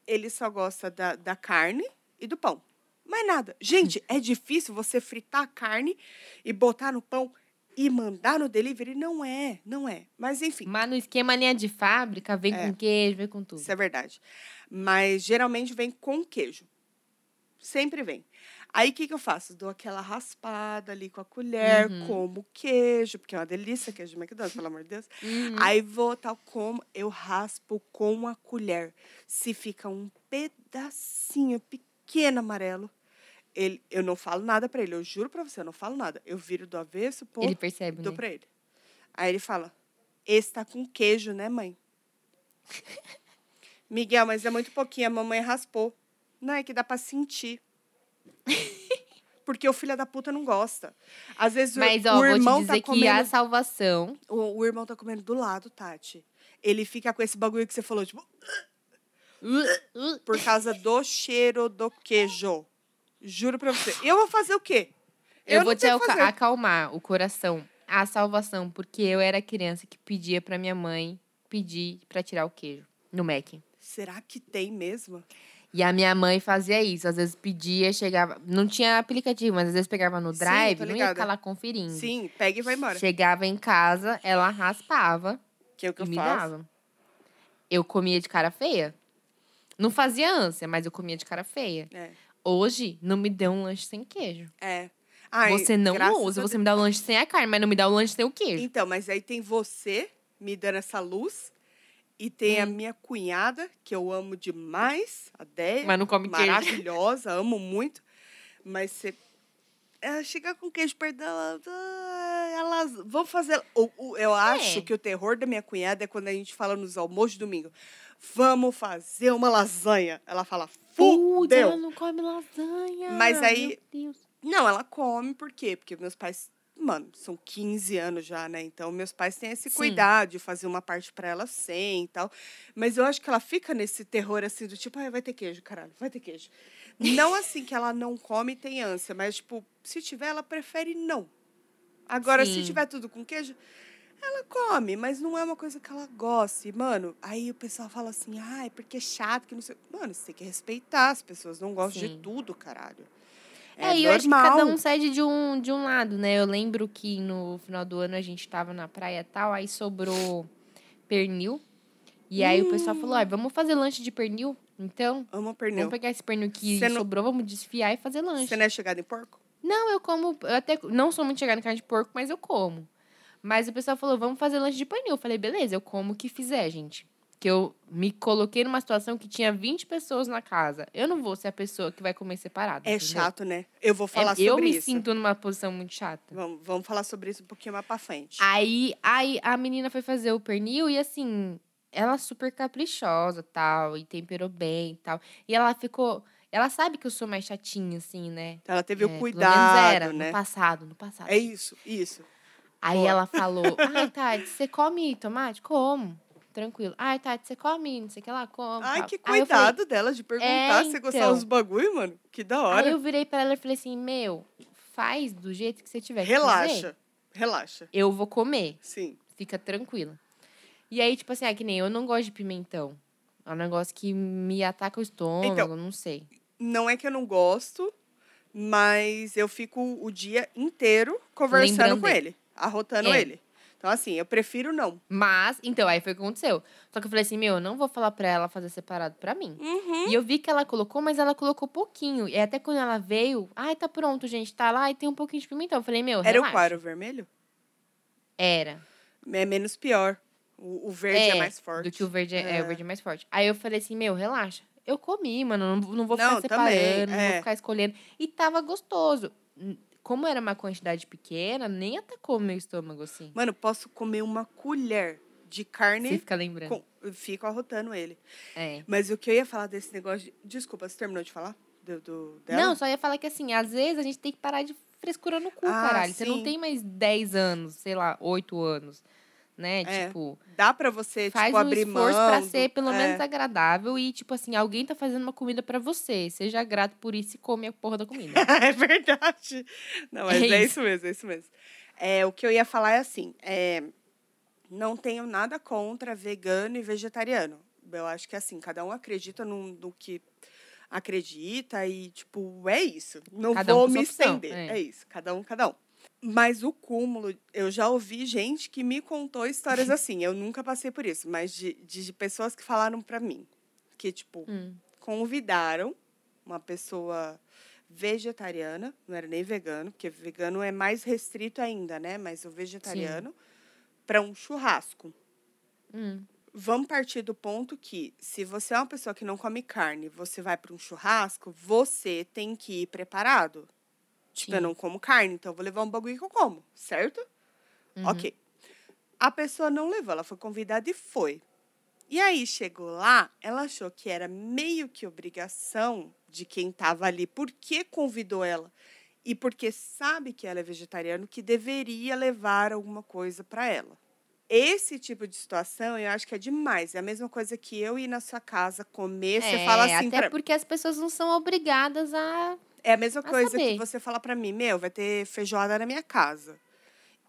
ele só gosta da, da carne e do pão. Mais nada. Gente, é difícil você fritar a carne e botar no pão e mandar no delivery? Não é, não é. Mas enfim, Mas no esquema linha de fábrica, vem É. com queijo, vem com tudo. isso é verdade. Mas geralmente vem com queijo. Sempre vem. Aí o que, que eu faço? Dou aquela raspada ali com a colher, Uhum. como queijo, porque é uma delícia queijo de McDonald's, pelo amor de Deus. Uhum. Aí vou tal como eu raspo com a colher. Se fica um pedacinho pequeno amarelo, ele, eu não falo nada pra ele. Eu juro pra você, eu não falo nada. Eu viro do avesso, pô, Ele percebe, dou né? pra ele. Aí ele fala: "Esse tá com queijo, né, mãe?" Miguel, mas é muito pouquinho, a mamãe raspou. Não é que dá pra sentir. Porque o filho da puta não gosta. Às vezes o- Mas, o, ó, vou irmão te dizer tá que comendo a salvação... o, o irmão tá comendo do lado, Tati. Ele fica com esse bagulho que você falou, tipo, por causa do cheiro do queijo. Juro pra você. Eu vou fazer o quê? Eu, não vou te o que acalmar o coração. A salvação, porque eu era criança que pedia pra minha mãe pedir pra tirar o queijo no Mac. Será que tem mesmo? E a minha mãe fazia isso. Às vezes pedia, chegava. Não tinha aplicativo, mas às vezes pegava no Sim, drive, tô não ia ficar lá conferindo. Sim, pega e vai embora. Chegava em casa, ela raspava Que é o que eu me faço. dava. Eu comia de cara feia. Não fazia ânsia, mas eu comia de cara feia. É. Hoje, não me dê um lanche sem queijo. É. Ai, você não graças ousa, a você me dá o lanche sem a carne, mas não me dá o lanche sem o queijo. Então, mas aí tem você me dando essa luz. E tem a Hum. minha cunhada, que eu amo demais, a Déia. Mas não come queijo. maravilhosa, amo muito. Mas você. Ela chega com queijo perto dela. ah, Elas vão fazer. eu acho que o terror da minha cunhada é quando a gente fala nos almoços de domingo. Vamos fazer uma lasanha. Ela fala, Putz, ela fudeu. não come lasanha. Mas aí-. Não, ela come, por quê? Porque meus pais, mano, são 15 anos já, né? Então, meus pais têm esse Sim. cuidado de fazer uma parte pra ela sem e tal. Mas eu acho que ela fica nesse terror, assim, do tipo, ai, vai ter queijo, caralho, vai ter queijo. Não assim que ela não come e tem ânsia, mas, tipo, se tiver, ela prefere não. Agora, se Sim. tiver tudo com queijo, ela come, mas não é uma coisa que ela gosta. E, mano, aí o pessoal fala assim, ai, porque é chato, que não sei. Mano, você tem que respeitar, as pessoas não gostam de Sim. tudo, caralho. É, e eu acho que cada um cede de um, de um lado, né? Eu lembro que no final do ano a gente tava na praia e tal, aí sobrou pernil. E aí o pessoal falou, ah, vamos fazer lanche de pernil? Então, Amo pernil. vamos pegar esse pernil que Cê não- sobrou, vamos desfiar e fazer lanche. Você não é chegada em porco? Não, eu como. Eu até não sou muito chegada em carne de porco, mas eu como. Mas o pessoal falou, vamos fazer lanche de pernil. Eu falei, beleza, eu como o que fizer, gente. Que eu me coloquei numa situação que tinha 20 pessoas na casa. Eu não vou ser a pessoa que vai comer separado. É entendeu? chato, né? Eu vou falar É, sobre eu me isso. sinto numa posição muito chata. Vamos, vamos falar sobre isso um pouquinho mais pra frente. Aí, aí a menina foi fazer o pernil e assim, ela super caprichosa, tal, e temperou bem, e tal. E ela ficou, ela sabe que eu sou mais chatinha assim, né? Ela teve É, o pelo cuidado, menos era, né? no passado, no passado. É isso, isso. Aí Boa. ela falou: Ai, Tati, você come tomate? Como. Tranquilo. Ai, Tati, você come não sei o que lá? Como. Ai, tal. que Aí eu falei- cuidado dela de perguntar "É, se você gostava então." dos bagulho, mano. Que da Aí hora. eu virei pra ela e falei assim: Meu, faz do jeito que você tiver que fazer. Relaxa. Relaxa. Eu vou comer. Sim. Fica tranquila. E aí, tipo assim, é que nem eu não gosto de pimentão. É um negócio que me ataca o estômago, Então, não sei. Não é que eu não gosto, mas eu fico o dia inteiro conversando Lembrando com ele, arrotando É. ele. Então, assim, eu prefiro não. Mas, então, aí foi o que aconteceu. Só que eu falei assim, meu, eu não vou falar pra ela fazer separado pra mim. Uhum. E eu vi que ela colocou, mas ela colocou pouquinho. E até quando ela veio, ai, tá pronto, gente, tá lá e tem um pouquinho de pimentão. Eu falei, meu, Era relaxa. o qual? Era o vermelho? Era. É menos pior. O, o verde é, É, mais forte. Do que o verde é, é, É. o verde é mais forte. Aí eu falei assim, meu, relaxa. Eu comi, mano, não, não vou ficar Não, separando, também, não é. vou ficar escolhendo. E tava gostoso. Como era uma quantidade pequena, nem atacou meu estômago, assim. Mano, posso comer uma colher de carne. Você fica lembrando. com... eu Fico arrotando ele. É. Mas o que eu ia falar desse negócio. De... Desculpa, você terminou de falar? Do, do- dela? Não, só ia falar que assim, às vezes a gente tem que parar de frescura no cu, Ah, caralho. Você não sim. tem mais 10 anos, sei lá, 8 anos, né? É, Tipo, Dá pra você, faz tipo, um abrir mão. esforço pra do- ser pelo é. menos agradável e, tipo assim, alguém tá fazendo uma comida pra você. Seja grato por isso e come a porra da comida. é verdade. Não, mas É é, isso. isso mesmo, é isso mesmo. É, o que eu ia falar é assim: é, não tenho nada contra vegano e vegetariano. Eu acho que assim, cada um acredita no, no que acredita e, tipo, é isso. Não Cada um vou com me opção, estender. é. É. isso, cada um, cada um. Mas o cúmulo, eu já ouvi gente que me contou histórias assim. Eu nunca passei por isso, mas de, de pessoas que falaram pra mim. Que, tipo, Hum. convidaram uma pessoa vegetariana, não era nem vegano, porque vegano é mais restrito ainda, né? Mas o vegetariano, para um churrasco. Hum. Vamos partir do ponto que, se você é uma pessoa que não come carne, você vai para um churrasco, você tem que ir preparado. Tipo, eu não como carne, então eu vou levar um bagulho que eu como, certo? Uhum. Ok. A pessoa não levou, ela foi convidada e foi. E aí chegou lá, ela achou que era meio que obrigação de quem estava ali, porque convidou ela e porque sabe que ela é vegetariana, que deveria levar alguma coisa para ela. Esse tipo de situação eu acho que é demais. É a mesma coisa que eu ir na sua casa comer, você É, fala assim até pra... porque as pessoas não são obrigadas a. É a mesma coisa saber. que você fala pra mim, meu, vai ter feijoada na minha casa.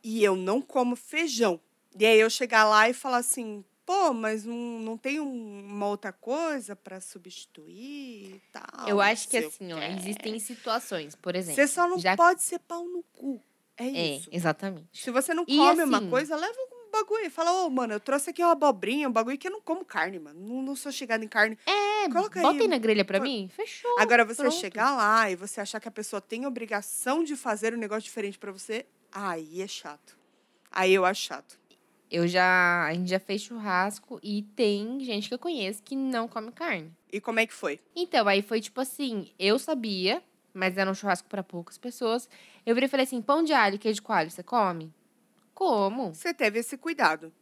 E eu não como feijão. E aí eu chegar lá e falar assim, pô, mas não, não tem um- uma outra coisa pra substituir e tal. Eu acho que assim, ó, existem situações, por exemplo. Você só não já- pode ser pau no cu. É É, isso. exatamente. Se você não come uma assim- coisa, leva um bagulho. Fala, ô, mano, eu trouxe aqui uma abobrinha, um bagulho que eu não como carne, mano. Não, não sou chegada em carne. É, Coloca aí bota aí um- na grelha pra mim. Fechou. Agora, você pronto. chegar lá e você achar que a pessoa tem obrigação de fazer um negócio diferente pra você, aí é chato. Aí eu acho chato. Eu já. A gente já fez churrasco e tem gente que eu conheço que não come carne. E como é que foi? Então, aí foi tipo assim, eu sabia, mas era um churrasco pra poucas pessoas. Eu virei e falei assim: pão de alho e queijo coalho, você come? Como? Você teve esse cuidado.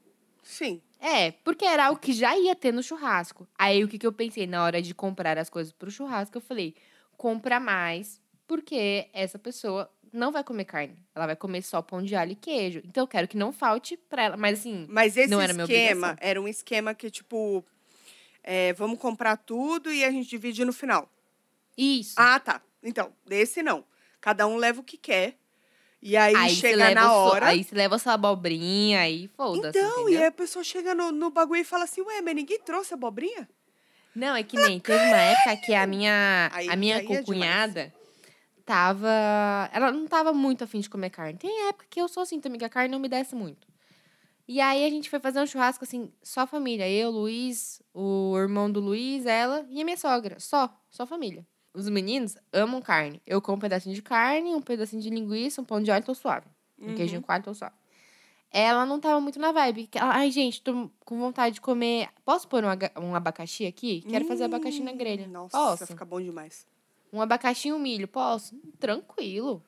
Sim. É, porque era algo que já ia ter no churrasco. Aí o que, que eu pensei na hora de comprar as coisas pro churrasco? Eu falei: compra mais, porque essa pessoa não vai comer carne. Ela vai comer só pão de alho e queijo. Então eu quero que não falte pra ela. Mas assim, Mas esse Não era esquema era um esquema que, tipo, é, vamos comprar tudo e a gente divide no final. isso. Ah, tá. Então, esse não. Cada um leva o que quer. E aí, você chega na hora. Aí você leva sua abobrinha, aí foda-se. então, e entendeu? aí a pessoa chega no, no bagulho e fala assim: Ué, mas ninguém trouxe abobrinha? Não, é que nem teve uma época que a minha, Aí- a minha aí é cunhada tava. Ela não tava muito afim de comer carne. Tem época que eu sou assim também, que a carne não me desce muito. E aí a gente foi fazer um churrasco assim, só família. Eu, Luiz, o irmão do Luiz, ela e a minha sogra. Só, só família. Os meninos amam carne. Eu como um pedacinho de carne, um pedacinho de linguiça, um pão de óleo, tô suave. Um Uhum. queijinho coalho, tô suave. Ela não tava muito na vibe. ela, Ai, gente, tô com vontade de comer. Posso pôr um, um abacaxi aqui? Quero fazer abacaxi na grelha. Hum, Nossa, Posso? fica bom demais. Um abacaxi e um milho, posso? Tranquilo.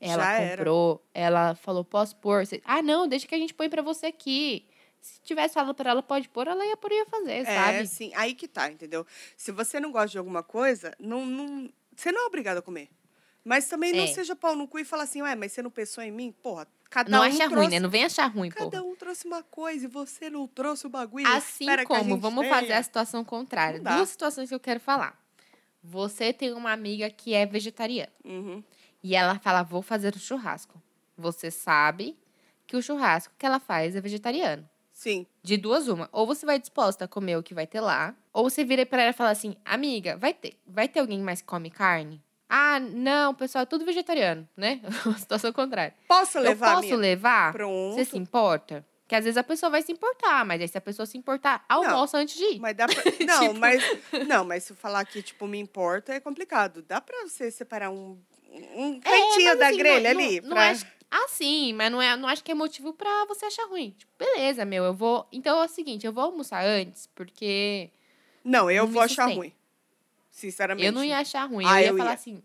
Ela Já era. comprou, ela falou, posso pôr? Ah, não, deixa que a gente põe pra você aqui. Se tivesse falado pra ela, pode pôr, ela ia pôr e ia fazer, É, sabe? sim. Aí que tá, entendeu? Se você não gosta de alguma coisa, não, não, você não é obrigado a comer. Mas também não É. seja pau no cu e fala assim, ué, mas você não pensou em mim? Porra, cada Não um acha trouxe, ruim, né? Não vem achar ruim, pô. Cada um trouxe uma coisa e você não trouxe o bagulho. Assim como, vamos tenha. fazer a situação contrária. Não. Duas situações que eu quero falar. Você tem uma amiga que é vegetariana. Uhum. E ela fala, vou fazer o churrasco. Você sabe que o churrasco que ela faz é vegetariano. Sim. De duas, uma. Ou você vai disposta a comer o que vai ter lá, ou você vira pra ela e fala assim: amiga, vai ter, vai ter alguém mais que come carne? Ah, não, pessoal, é tudo vegetariano, né? Situação contrária. Posso levar Eu a posso levar? Pronto. Você se importa? Porque às vezes a pessoa vai se importar, mas aí se a pessoa se importar, almoça antes de ir. Mas dá pra... Não, Tipo- mas... Não, mas se falar que, tipo, me importa, é complicado. Dá pra você separar um, um cantinho mas da assim, grelha não- ali? Não, pra... não acho, ah, sim, mas não, é, não acho que é motivo pra você achar ruim. Tipo, beleza, meu, eu vou. Então é o seguinte, eu vou almoçar antes, porque Não, eu não vou achar ruim. Sinceramente. eu não ia achar ruim. Ah, eu ia eu falar ia. assim.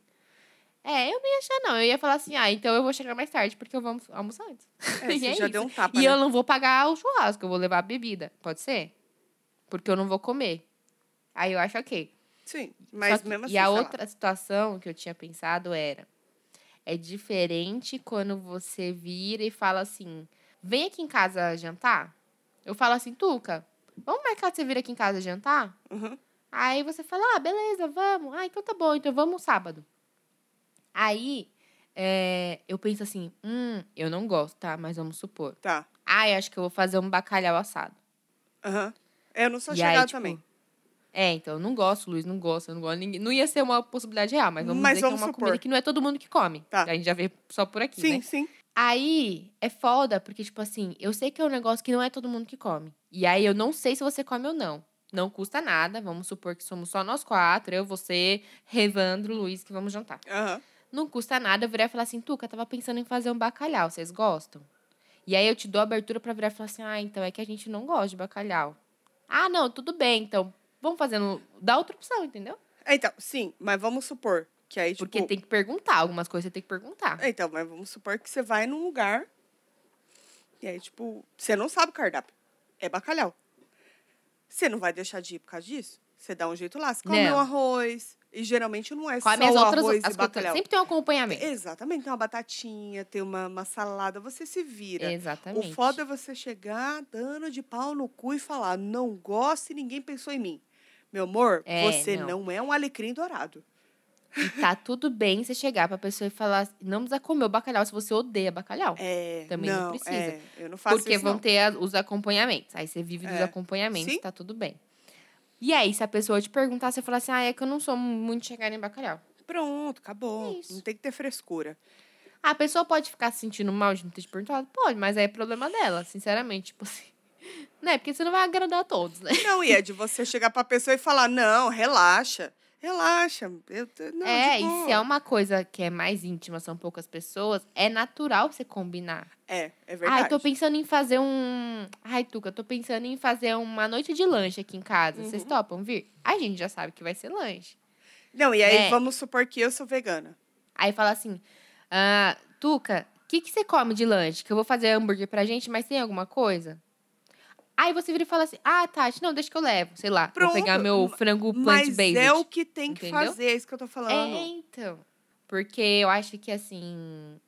É, eu não ia achar, não. Eu ia falar assim, ah, então eu vou chegar mais tarde, porque eu vou almo- almoçar antes. É, E é já isso. deu um tapa, E né? eu não vou pagar o churrasco, eu vou levar a bebida. Pode ser? Porque eu não vou comer. Aí eu acho ok. Sim, mas que- mesmo assim, e a sei lá. outra situação que eu tinha pensado era: é diferente quando você vira e fala assim: vem aqui em casa jantar. Eu falo assim, Tuca, vamos marcar você vir aqui em casa jantar? Uhum. Aí você fala, ah, beleza, vamos. Ah, então tá bom, então vamos sábado. Aí é, eu penso assim, hum, eu não gosto, tá? Mas vamos supor. Tá. Ah, eu acho que eu vou fazer um bacalhau assado. Aham. Eu não sou E aí, chegada tipo, também. É, então, eu não gosto, Luiz, não gosto, eu não gosto. Ninguém, não ia ser uma possibilidade real, mas vamos Mas dizer vamos que é uma supor. comida que não é todo mundo que come. Tá. A gente já vê só por aqui, Sim, né? sim. Aí é foda, porque, tipo assim, eu sei que é um negócio que não é todo mundo que come. E aí eu não sei se você come ou não. Não custa nada, vamos supor que somos só nós quatro, eu, você, Revandro, Luiz, que vamos jantar. Aham. Não custa nada eu virar e falar assim, Tuca, tava pensando em fazer um bacalhau, vocês gostam? E aí eu te dou a abertura pra virar e falar assim, ah, então é que a gente não gosta de bacalhau. Ah, não, tudo bem, então vamos fazendo, dá outra opção, entendeu? É, Então, sim, mas vamos supor que aí, tipo... Porque tem que perguntar, algumas coisas você tem que perguntar. É, Então, mas vamos supor que você vai num lugar e aí, tipo, você não sabe o cardápio. É bacalhau. Você não vai deixar de ir por causa disso? Você dá um jeito lá. Você come um arroz. E geralmente não é Come só as o outras, arroz as e bacalhau. sempre tem um acompanhamento. Exatamente. Tem uma batatinha, tem uma, uma salada. Você se vira. Exatamente. O foda é você chegar dando de pau no cu e falar, não gosto e ninguém pensou em mim. Meu amor, É, você não. não. é um alecrim dourado. E tá tudo bem você chegar pra pessoa e falar, não precisa comer o bacalhau se você odeia bacalhau. É, Também não não, precisa. é, eu não faço Porque isso, vão não. ter os acompanhamentos. Aí você vive dos É. acompanhamentos, Sim. tá tudo bem. E aí, se a pessoa te perguntar, você falar assim, ah, é que eu não sou muito chegada em bacalhau. Pronto, acabou. É isso. Não tem que ter frescura. A pessoa pode ficar se sentindo mal de não ter te perguntado? Pode, mas aí é problema dela, sinceramente. Tipo assim. Né? Porque você não vai agradar a todos, né? Não, e é de você chegar pra pessoa e falar, não, relaxa, relaxa. Eu, não, é, e se é uma coisa que é mais íntima, são poucas pessoas, é natural você combinar. É, é verdade. Ai, tô pensando em fazer um. Ai, Tuca, tô pensando em fazer uma noite de lanche aqui em casa. Vocês Uhum. topam vir? A gente já sabe que vai ser lanche. Não, e aí É. vamos supor que eu sou vegana. Aí fala assim: ah, Tuca, o que, que você come de lanche? Que eu vou fazer hambúrguer pra gente, mas tem alguma coisa? Aí você vira e fala assim: ah, Tati, não, deixa que eu levo. Sei lá, Pronto, vou pegar meu frango Mas plant-based. é o que tem que entendeu? fazer, é isso que eu tô falando. É, então. Porque eu acho que, assim,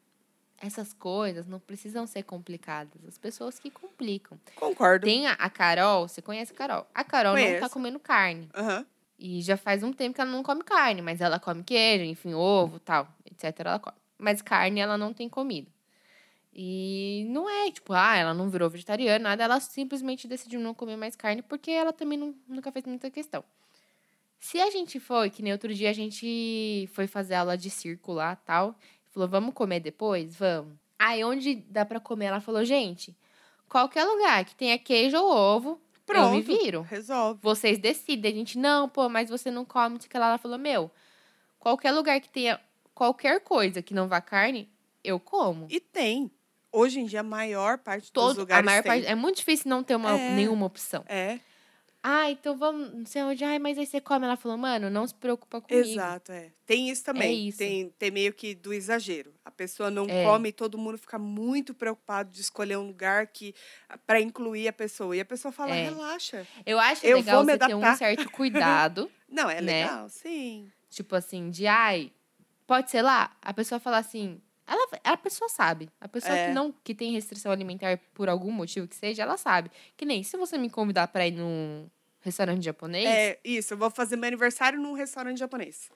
essas coisas não precisam ser complicadas. As pessoas que complicam. Concordo. Tem a, a Carol, você conhece a Carol? A Carol não tá comendo carne. Aham. E já faz um tempo que ela não come carne, mas ela come queijo, enfim, ovo, tal, etc. Ela come. Mas carne ela não tem comido. E não é, tipo, ah, ela não virou vegetariana, nada. Ela simplesmente decidiu não comer mais carne porque ela também não- nunca fez muita questão. Se a gente foi, que nem outro dia a gente foi fazer aula de circo lá, tal, falou, vamos comer depois? Vamos. Aí onde dá pra comer, ela falou, gente, qualquer lugar que tenha queijo ou ovo, Pronto. eu me viro Resolve. vocês decidem. A gente, não, pô, mas você não come, não sei o que lá. Ela falou, meu, Qualquer lugar que tenha qualquer coisa que não vá carne, eu como. E tem. Hoje em dia, a maior parte dos Todo, lugares a maior tem. parte, é muito difícil não ter uma, É. nenhuma opção. É, Ah, então vamos, não sei onde. Ai, mas aí você come. Ela falou, mano, não se preocupa comigo. exato, é. Tem isso também. isso. Tem, tem meio que do exagero. A pessoa não É. come e todo mundo fica muito preocupado de escolher um lugar que para incluir a pessoa. E a pessoa fala, É. relaxa. Eu acho Eu legal você ter um certo cuidado. Não, é Né? legal, sim. tipo assim, de ai, pode ser lá? A pessoa fala assim. Ela, a pessoa sabe. A pessoa É. que não que tem restrição alimentar por algum motivo que seja, ela sabe. Que nem se você me convidar pra ir num restaurante japonês, É isso, eu vou fazer meu aniversário num restaurante japonês.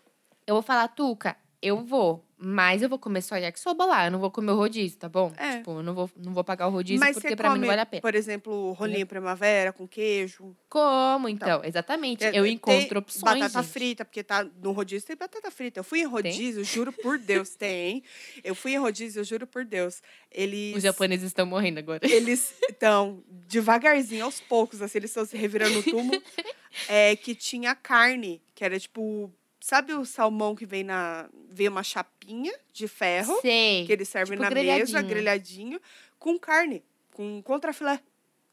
eu vou falar, Tuca, eu vou, mas eu vou comer só yakisoba lá, eu não vou comer o rodízio, tá bom? É. Tipo, eu não vou, não vou pagar o rodízio Mas porque pra mim não come, vale a pena. por exemplo, rolinho primavera com queijo. Como, então? Exatamente. É, eu tem encontro opções, Batata gente. frita, porque tá no rodízio tem batata frita. Eu fui em rodízio, juro por Deus, tem. Eu fui em rodízio, eu juro por Deus. Eles. Os japoneses estão morrendo agora. Eles estão devagarzinho, aos poucos, assim, eles estão se revirando no túmulo. é, que tinha carne, que era tipo. Sabe o salmão que vem na. Vem uma chapinha de ferro, Sei. que ele serve tipo na mesa, grelhadinho. grelhadinho, com carne, com contrafilé.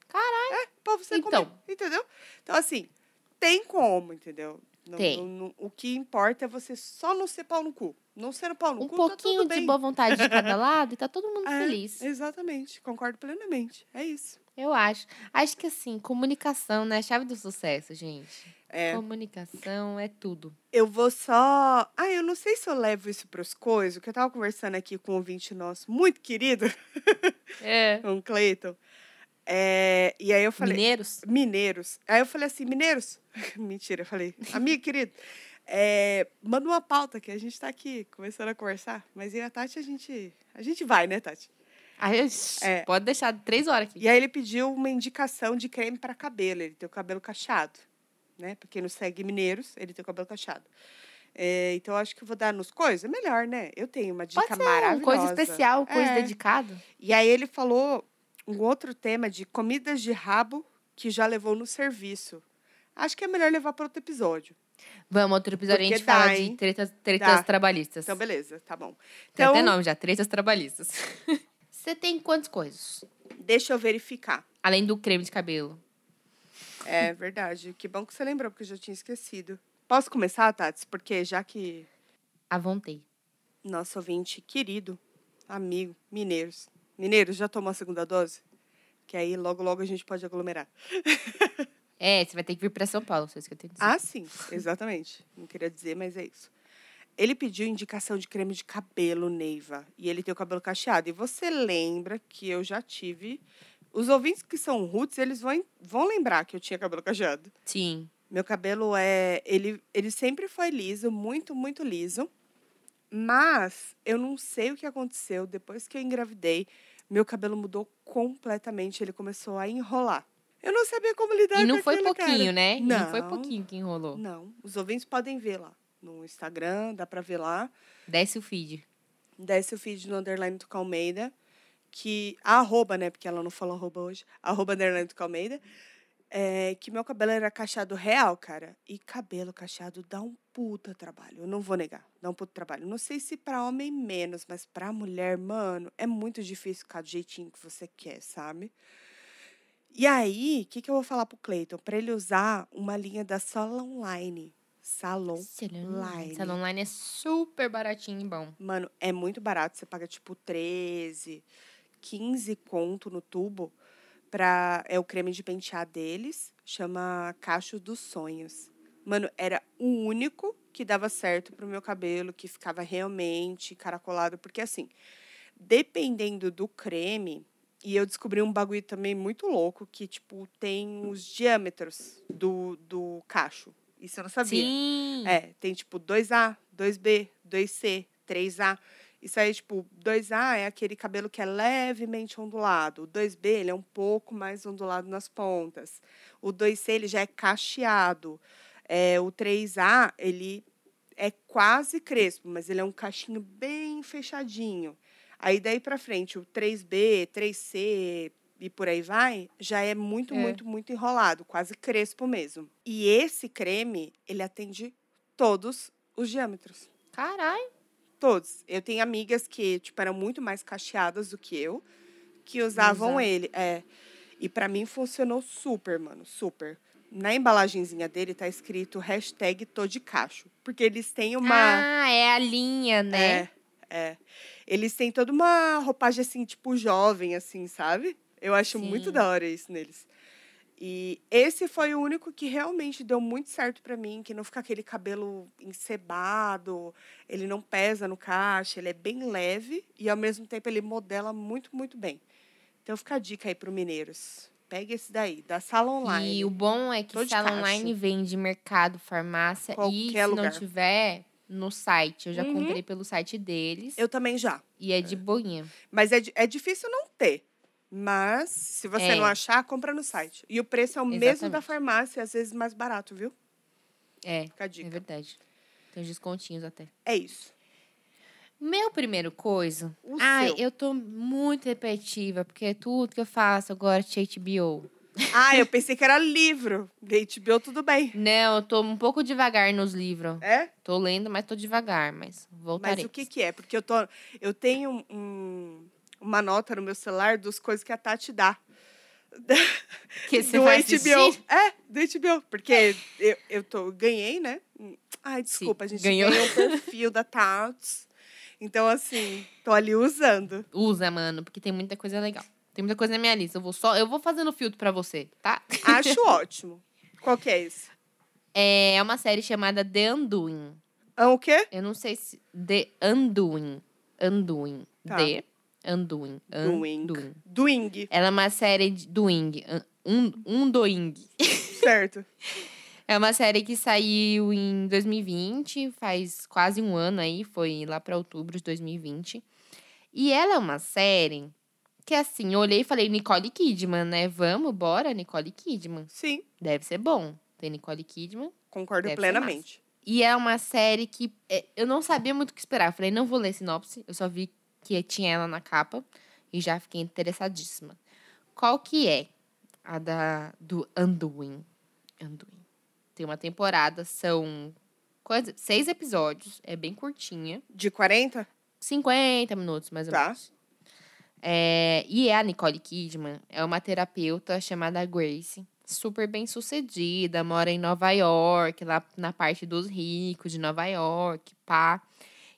Caralho. É, pra você Então. comer, entendeu? Então, assim, tem como, entendeu? Não- Tem. não- não- o que importa é você só não ser pau no cu. Não ser pau no Um cu, pouquinho tá de boa vontade de cada lado e tá todo mundo É, feliz. Exatamente, concordo plenamente. É isso. Eu acho. Acho que assim, comunicação, né? A chave do sucesso, gente. É, Comunicação é tudo. eu vou só. Ah, eu não sei se eu levo isso pros coisas, que eu tava conversando aqui com um ouvinte nosso, muito querido, É. com o Cleiton. É, e aí eu falei. Mineiros? Mineiros. Aí eu falei assim, mineiros. Mentira, eu falei, amigo querido, é, manda uma pauta que a gente tá aqui começando a conversar. Mas e a Tati, a gente, a gente vai, né, Tati? Aí, É. Pode deixar três horas aqui. E aí ele pediu uma indicação de creme para cabelo. Ele tem o cabelo cacheado, né? Pra quem não segue mineiros, ele tem o cabelo cacheado. É, então, acho que eu vou dar nos coisas. É melhor, né? Eu tenho uma dica Pode ser maravilhosa. coisa especial, coisa É. dedicada. E aí ele falou um outro tema de comidas de rabo que já levou no serviço. Acho que é melhor levar para outro episódio. Vamos, outro episódio a Porque gente fala dá, de hein? tretas, tretas Dá. trabalhistas. Então, beleza, tá bom. Tem Então, até nome já, tretas trabalhistas. Você tem quantas coisas? deixa eu verificar. Além do creme de cabelo. É verdade. Que bom que você lembrou, porque eu já tinha esquecido. Posso começar, Tati? Porque já que À vontade. nosso ouvinte querido, amigo, mineiros. Mineiros, já tomou a segunda dose? Que aí logo, logo a gente pode aglomerar. É, você vai ter que vir pra São Paulo, foi isso que eu tenho que dizer. Ah, sim, exatamente. Não queria dizer, mas é isso. Ele pediu indicação de creme de cabelo, Neiva. E ele tem o cabelo cacheado. E você lembra que eu já tive. Os ouvintes que são roots, eles vão, vão lembrar que eu tinha cabelo cacheado. Sim. Meu cabelo é. Ele, ele sempre foi liso, muito, muito liso. Mas eu não sei o que aconteceu. Depois que eu engravidei, meu cabelo mudou completamente. Ele começou a enrolar. Eu não sabia como lidar E não com foi aquilo, pouquinho, cara. né? Não, não foi pouquinho que enrolou. Não. Os ouvintes podem ver lá. No Instagram, dá pra ver lá. Desce o feed. Desce o feed no underline do Calmeida. Que. A arroba, né? Porque ela não falou arroba hoje. Arroba underline do Calmeida. É, que meu cabelo era cacheado real, cara. E cabelo cacheado dá um puta trabalho. Eu não vou negar. Dá um puta trabalho. Não sei se pra homem menos, mas pra mulher, mano, é muito difícil ficar do jeitinho que você quer, sabe? E aí, o que, que eu vou falar pro Cleiton? Pra ele usar uma linha da Sola Online. Salon Line. Salon online é super baratinho e bom. Mano, é muito barato. Você paga tipo 13, 15 conto no tubo. Pra, é o creme de pentear deles. Chama Cacho dos Sonhos. Mano, era o único que dava certo pro meu cabelo, que ficava realmente caracolado. Porque assim, dependendo do creme. E eu descobri um bagulho também muito louco, que, tipo, tem os diâmetros do, do cacho. Isso eu não sabia. Sim. É, tem tipo 2A, 2B, 2C, 3A. Isso aí, tipo, 2A é aquele cabelo que é levemente ondulado. O 2B, ele é um pouco mais ondulado nas pontas. O 2C, ele já é cacheado. É, o 3A, ele é quase crespo, mas ele é um cachinho bem fechadinho. Aí, daí pra frente, o 3B, 3C e por aí vai, já é muito, É. muito, muito enrolado, quase crespo mesmo. E esse creme, ele atende todos os diâmetros. Caralho. Todos. Eu tenho amigas que, tipo, eram muito mais cacheadas do que eu, que usavam Usava. ele. É. E pra mim funcionou super, mano, super. Na embalagenzinha dele tá escrito hashtag tô de cacho. Porque eles têm uma. Ah, é a linha, né? É, é. Eles têm toda uma roupagem assim, tipo, jovem, assim, sabe? Eu acho muito Sim. da hora isso neles. E esse foi o único que realmente deu muito certo pra mim, que não fica aquele cabelo encebado, ele não pesa no caixa, ele é bem leve e ao mesmo tempo ele modela muito, muito bem. Então fica a dica aí pro Mineiros. Pegue esse daí, da Sala Online. E o bom é que Tô sala online vende mercado, farmácia. e Qualquer se lugar. não tiver, no site. Eu já Uhum. comprei pelo site deles. Eu também já. E é de boinha. Mas é, é difícil não ter. Mas, se você É. não achar, compra no site. E o preço é o mesmo da Exatamente. farmácia, às vezes mais barato, viu? É, Fica a é dica. verdade. Tem descontinhos até. É isso. Meu primeiro coisa. O Ai, seu. eu tô muito repetitiva, porque tudo que eu faço agora é HBO. Ah, eu pensei que era livro. HBO, tudo bem. Não, eu tô um pouco devagar nos livros. É? Tô lendo, mas tô devagar, mas voltarei. Mas o que que é? Porque eu, tô, eu tenho um- uma nota no meu celular dos coisas que a Tati dá. que você do vai HBO. assistir? É, do HBO. Porque eu, eu tô, ganhei, né? Ai, desculpa, a gente ganhou. ganhou o perfil da Tati. Então, assim, tô ali usando. Usa, mano, porque tem muita coisa legal. Tem muita coisa na minha lista. Eu vou só, eu vou fazendo filtro pra você, tá? Acho ótimo. Qual que é esse? É uma série chamada The Undoing. Ah, o quê? Eu não sei se The Undoing. Undoing. Tá. The Undoing. Doing. Undoing. Doing, Ela é uma série de doing. Um, um doing. certo. É uma série que saiu em 2020, faz quase um ano aí, foi lá pra outubro de 2020. E ela é uma série que, assim, eu olhei e falei, Nicole Kidman, né? Vamos, bora, Nicole Kidman. Sim, Deve ser bom. Tem Nicole Kidman. concordo plenamente. E é uma série que é, eu não sabia muito o que esperar. Falei, não vou ler sinopse. Eu só vi que tinha ela na capa e já fiquei interessadíssima. Qual que é a da do Anduin? Anduin. Tem uma temporada, são seis episódios, é bem curtinha. De 40? 50 minutos, mais ou Tá. menos. É, e é a Nicole Kidman, é uma terapeuta chamada Grace, super bem sucedida, mora em Nova York, lá na parte dos ricos de Nova York, pá.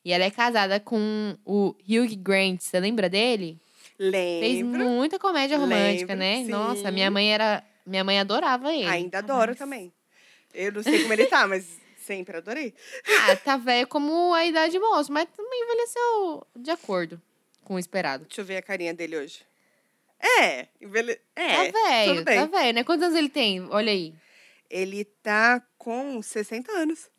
E ela é casada com o Hugh Grant, você lembra dele? Fez Lembro. muita comédia romântica, Lembro, né? Nossa, sim. minha mãe era. Minha mãe adorava ele. Ainda adoro também. Eu não sei como ele tá, mas sempre adorei. Ah, tá velho como a idade moça, mas também envelheceu de acordo com o esperado. Deixa eu ver a carinha dele hoje. É, envelhe... é. tá velho, bem. tá velho, né? Quantos anos ele tem? Olha aí. Ele tá com 60 anos.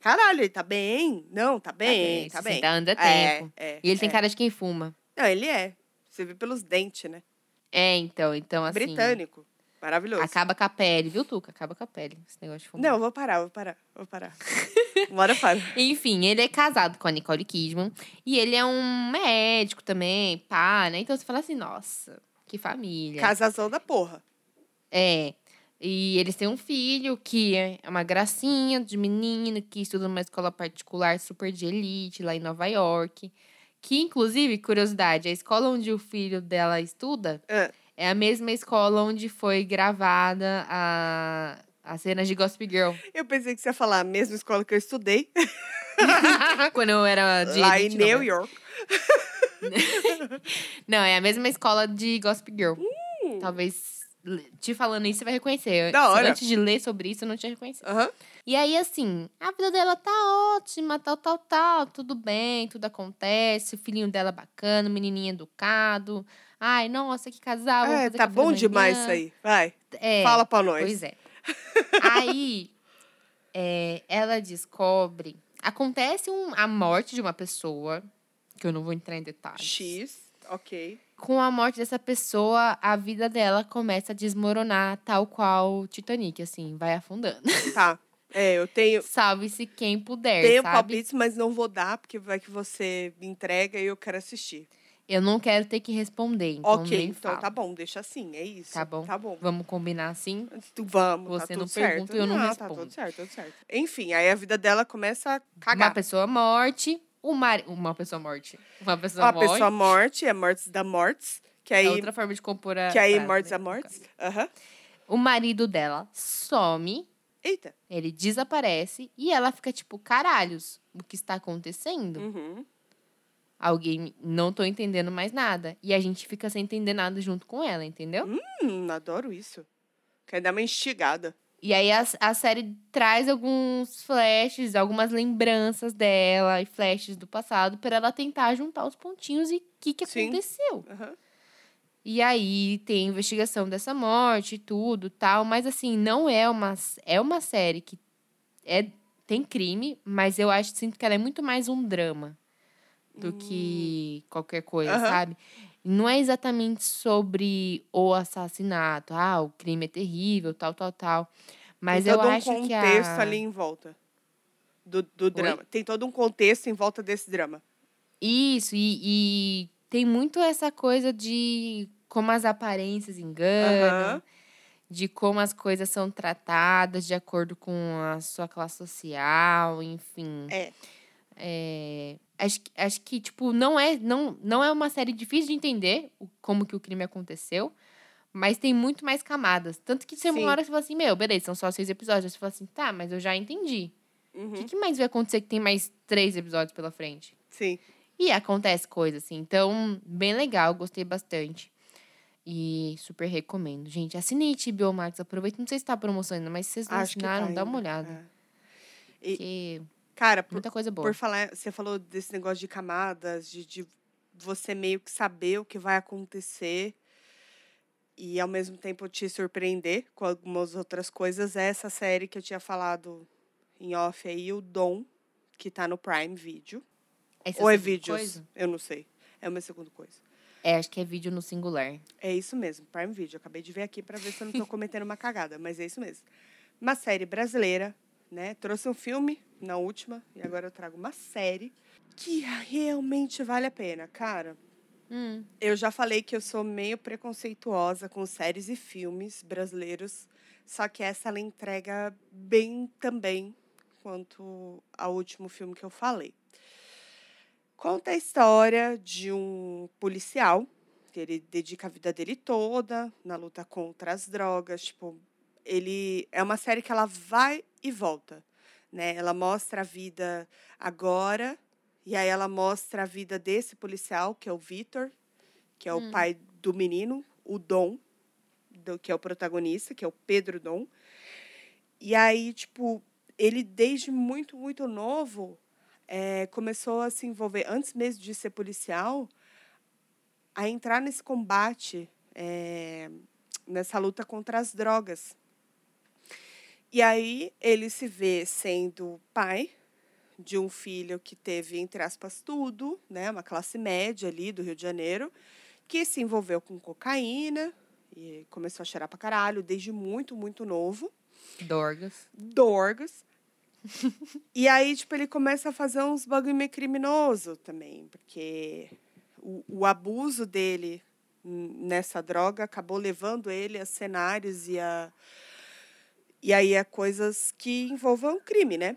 Caralho, ele tá bem. Não, tá bem, tá bem. 60 anos é É, tempo. é, E ele tem é. cara de quem fuma. Não, ele é. Você vê pelos dentes, né? É, então, então assim. Britânico. Maravilhoso. Acaba com a pele, viu, Tuca? Acaba com a pele, esse negócio de fumar. Não, vou parar, vou parar, vou parar. Eu paro. Enfim, ele é casado com a Nicole Kidman. E ele é um médico também, pá, né? Então você fala assim, nossa, que família. Casazão da porra. É. E eles têm um filho que é uma gracinha de menino que estuda numa escola particular super de elite lá em Nova York. Que, inclusive, curiosidade, a escola onde o filho dela estuda Ah. é a mesma escola onde foi gravada a, as cenas de Gossip Girl. Eu pensei que você ia falar a mesma escola que eu estudei, Quando eu era de lá em elite, New não, York. Não, é a mesma escola de Gossip Girl. Hum. Talvez, te falando isso, você vai reconhecer. Da hora. Antes de ler sobre isso, eu não tinha reconhecido. Aham. E aí, assim, a vida dela tá ótima, tal, tal, tal, tudo bem, tudo acontece, o filhinho dela bacana, o menininho educado. Ai, nossa, que casal. É, tá bom demais isso aí. Vai, É, fala pra nós. Pois é. aí, é, ela descobre. Acontece um- a morte de uma pessoa, que eu não vou entrar em detalhes. X, ok. Com a morte dessa pessoa, a vida dela começa a desmoronar, tal qual o Titanic, assim, vai afundando. Tá. É, eu tenho, Salve-se quem puder, tenho sabe? palpites, mas não vou dar, porque vai que você me entrega e eu quero assistir. Eu não quero ter que responder, então ok, então falo. tá bom, deixa assim, é isso. Tá bom. Tá bom. Vamos combinar assim? Vamos, Você tá não certo. pergunta e eu não Tá respondo. tudo certo, tudo certo. Enfim, aí a vida dela começa a Uma cagar. pessoa morte, o mar... uma pessoa morte. Uma pessoa Uma morte. pessoa morte, é mortes da mortes, que aí, é outra forma de compor a que aí mortes né, a no mortes. Aham. O marido dela some, Eita. ele desaparece e ela fica tipo, caralhos, o que está acontecendo? Uhum. Alguém, não tô entendendo mais nada. E a gente fica sem entender nada junto com ela, entendeu? Hum, adoro isso. Quer dar uma instigada. E aí a, a série traz alguns flashes, algumas lembranças dela e flashes do passado para ela tentar juntar os pontinhos e o que, que Sim. aconteceu. Aham. E aí tem investigação dessa morte e tudo, tal, mas assim, não é uma é uma série que é tem crime, mas eu acho sinto que ela é muito mais um drama do que qualquer coisa, Hum. Aham. sabe? Não é exatamente sobre o assassinato, ah, o crime é terrível, tal, tal, tal. Mas Tem eu todo um acho que contexto a... ali em volta do, do drama. Tem todo um contexto em volta desse drama. Isso, e, e tem muito essa coisa de como as aparências enganam, Aham. de como as coisas são tratadas de acordo com a sua classe social, enfim. É. É, acho, que- acho que, tipo, não é, não, não é uma série difícil de entender o- como que o crime aconteceu, mas tem muito mais camadas. Tanto que você Sim. uma hora você fala assim, meu, beleza, são só seis episódios. Você fala assim, tá, mas eu já entendi. O Uhum. que, que mais vai acontecer que tem mais três episódios pela frente? Sim. E acontece coisa assim. Então, bem legal, gostei bastante. E super recomendo. Gente, assinei HBO Max, aproveita. Não sei se tá promoção ainda, mas se vocês não Acho tá assinaram, dá uma olhada. É. E- Porque Cara, por, muita coisa boa. por falar, você falou desse negócio de camadas, de, de você meio que saber o que vai acontecer e ao mesmo tempo te surpreender com algumas outras coisas. É essa série que eu tinha falado em off aí, o Dom, que tá no Prime Video. Essa Ou é segunda vídeos? coisa? Eu não sei. É uma segunda coisa. É, acho que é vídeo no singular. É isso mesmo, Prime Video. Acabei de ver aqui para ver se eu não estou cometendo uma cagada, mas é isso mesmo. Uma série brasileira, né? Trouxe um filme na última e agora eu trago uma série que realmente vale a pena, cara. Hum, Eu já falei que eu sou meio preconceituosa com séries e filmes brasileiros, só que essa ela entrega bem também quanto ao último filme que eu falei. Conta a história de um policial que ele dedica a vida dele toda na luta contra as drogas, tipo, ele é uma série que ela vai e volta, né? Ela mostra a vida agora e aí ela mostra a vida desse policial, que é o Vitor, que é o Hum. pai do menino, o Dom, do, que é o protagonista, que é o Pedro Dom. E aí, tipo, ele desde muito, muito novo eh, começou a se envolver, antes mesmo de ser policial, a entrar nesse combate, eh, nessa luta contra as drogas. E aí ele se vê sendo pai de um filho que teve, entre aspas, tudo, né? Uma classe média ali do Rio de Janeiro, que se envolveu com cocaína e começou a cheirar pra caralho desde muito, muito novo. Dorgas. Dorgas. e aí, tipo, ele começa a fazer uns bagulho meio criminoso também, porque o, o abuso dele nessa droga acabou levando ele a cenários e a e aí a coisas que envolvam crime, né?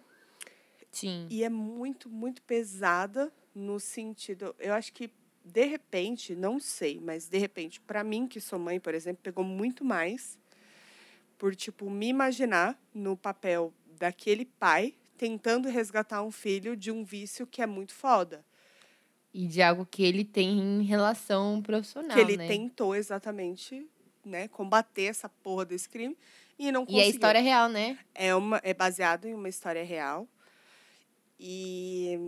Sim. E é muito, muito pesada no sentido. Eu acho que, de repente, não sei, mas de repente, para mim, que sou mãe, por exemplo, pegou muito mais por, tipo, me imaginar no papel daquele pai tentando resgatar um filho de um vício que é muito foda. E de algo que ele tem em relação profissional, que ele né? tentou exatamente né, combater essa porra desse crime e não E conseguiu. história é real, né? É, uma, é baseado em uma história real. E,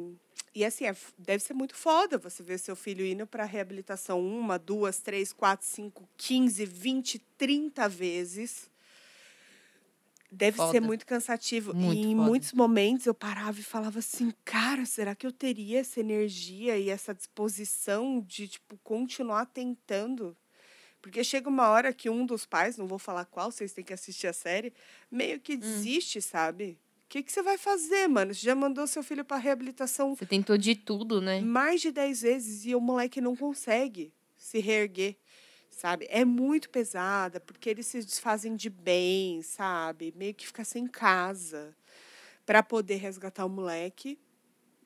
e assim, é, deve ser muito foda você ver seu filho indo para reabilitação uma, duas, três, quatro, cinco, quinze, vinte, trinta vezes. Deve ser Foda. muito cansativo. Muito e em foda. muitos momentos eu parava e falava assim, cara, será que eu teria essa energia e essa disposição de, tipo, continuar tentando? Porque chega uma hora que um dos pais, não vou falar qual, vocês têm que assistir a série, meio que desiste, sabe? que, que você vai fazer, mano? Você já mandou seu filho pra reabilitação Você tentou de tudo, né? mais de 10 vezes e o moleque não consegue se reerguer, sabe? É muito pesada, porque eles se desfazem de bem, sabe? Meio que fica sem casa para poder resgatar o moleque.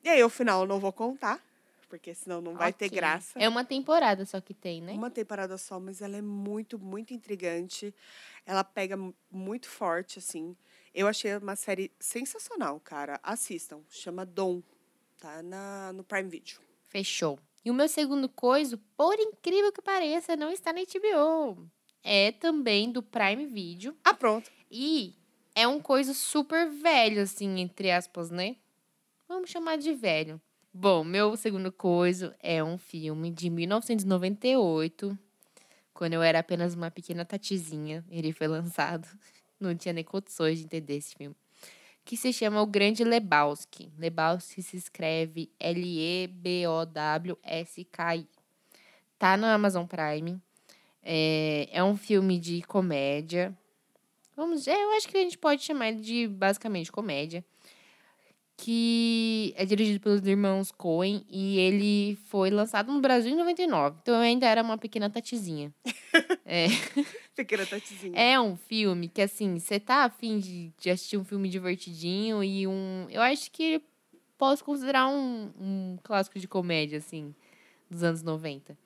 E aí, ao final, eu não vou contar, porque senão não vai ter Ok. graça. É uma temporada só que tem, né? Uma temporada só, mas ela é muito, muito intrigante. Ela pega mu- muito forte, assim. Eu achei uma série sensacional, cara. Assistam. Chama Dom. Tá na, no Prime Video. Fechou. E o meu segundo coisa, por incrível que pareça, não está na HBO. É também do Prime Video. Ah, pronto. E é um coisa super velho, assim, entre aspas, né? Vamos chamar de velho. Bom, meu segundo coisa é um filme de 1998, quando eu era apenas uma pequena tatizinha. Ele foi lançado. Não tinha nem condições de entender esse filme. Que se chama O Grande Lebowski. Lebowski se escreve L-E-B-O-W-S-K-I. Tá no Amazon Prime. É, é um filme de comédia. Vamos, é, eu acho que a gente pode chamar ele de basicamente comédia. Que é dirigido pelos irmãos Coen e ele foi lançado no Brasil em 99. Então eu ainda era uma pequena tatizinha. é, Pequena Tatizinha. é um filme que, assim, você tá afim de, de assistir um filme divertidinho e um. Eu acho que posso considerar um, um clássico de comédia, assim, dos anos 90.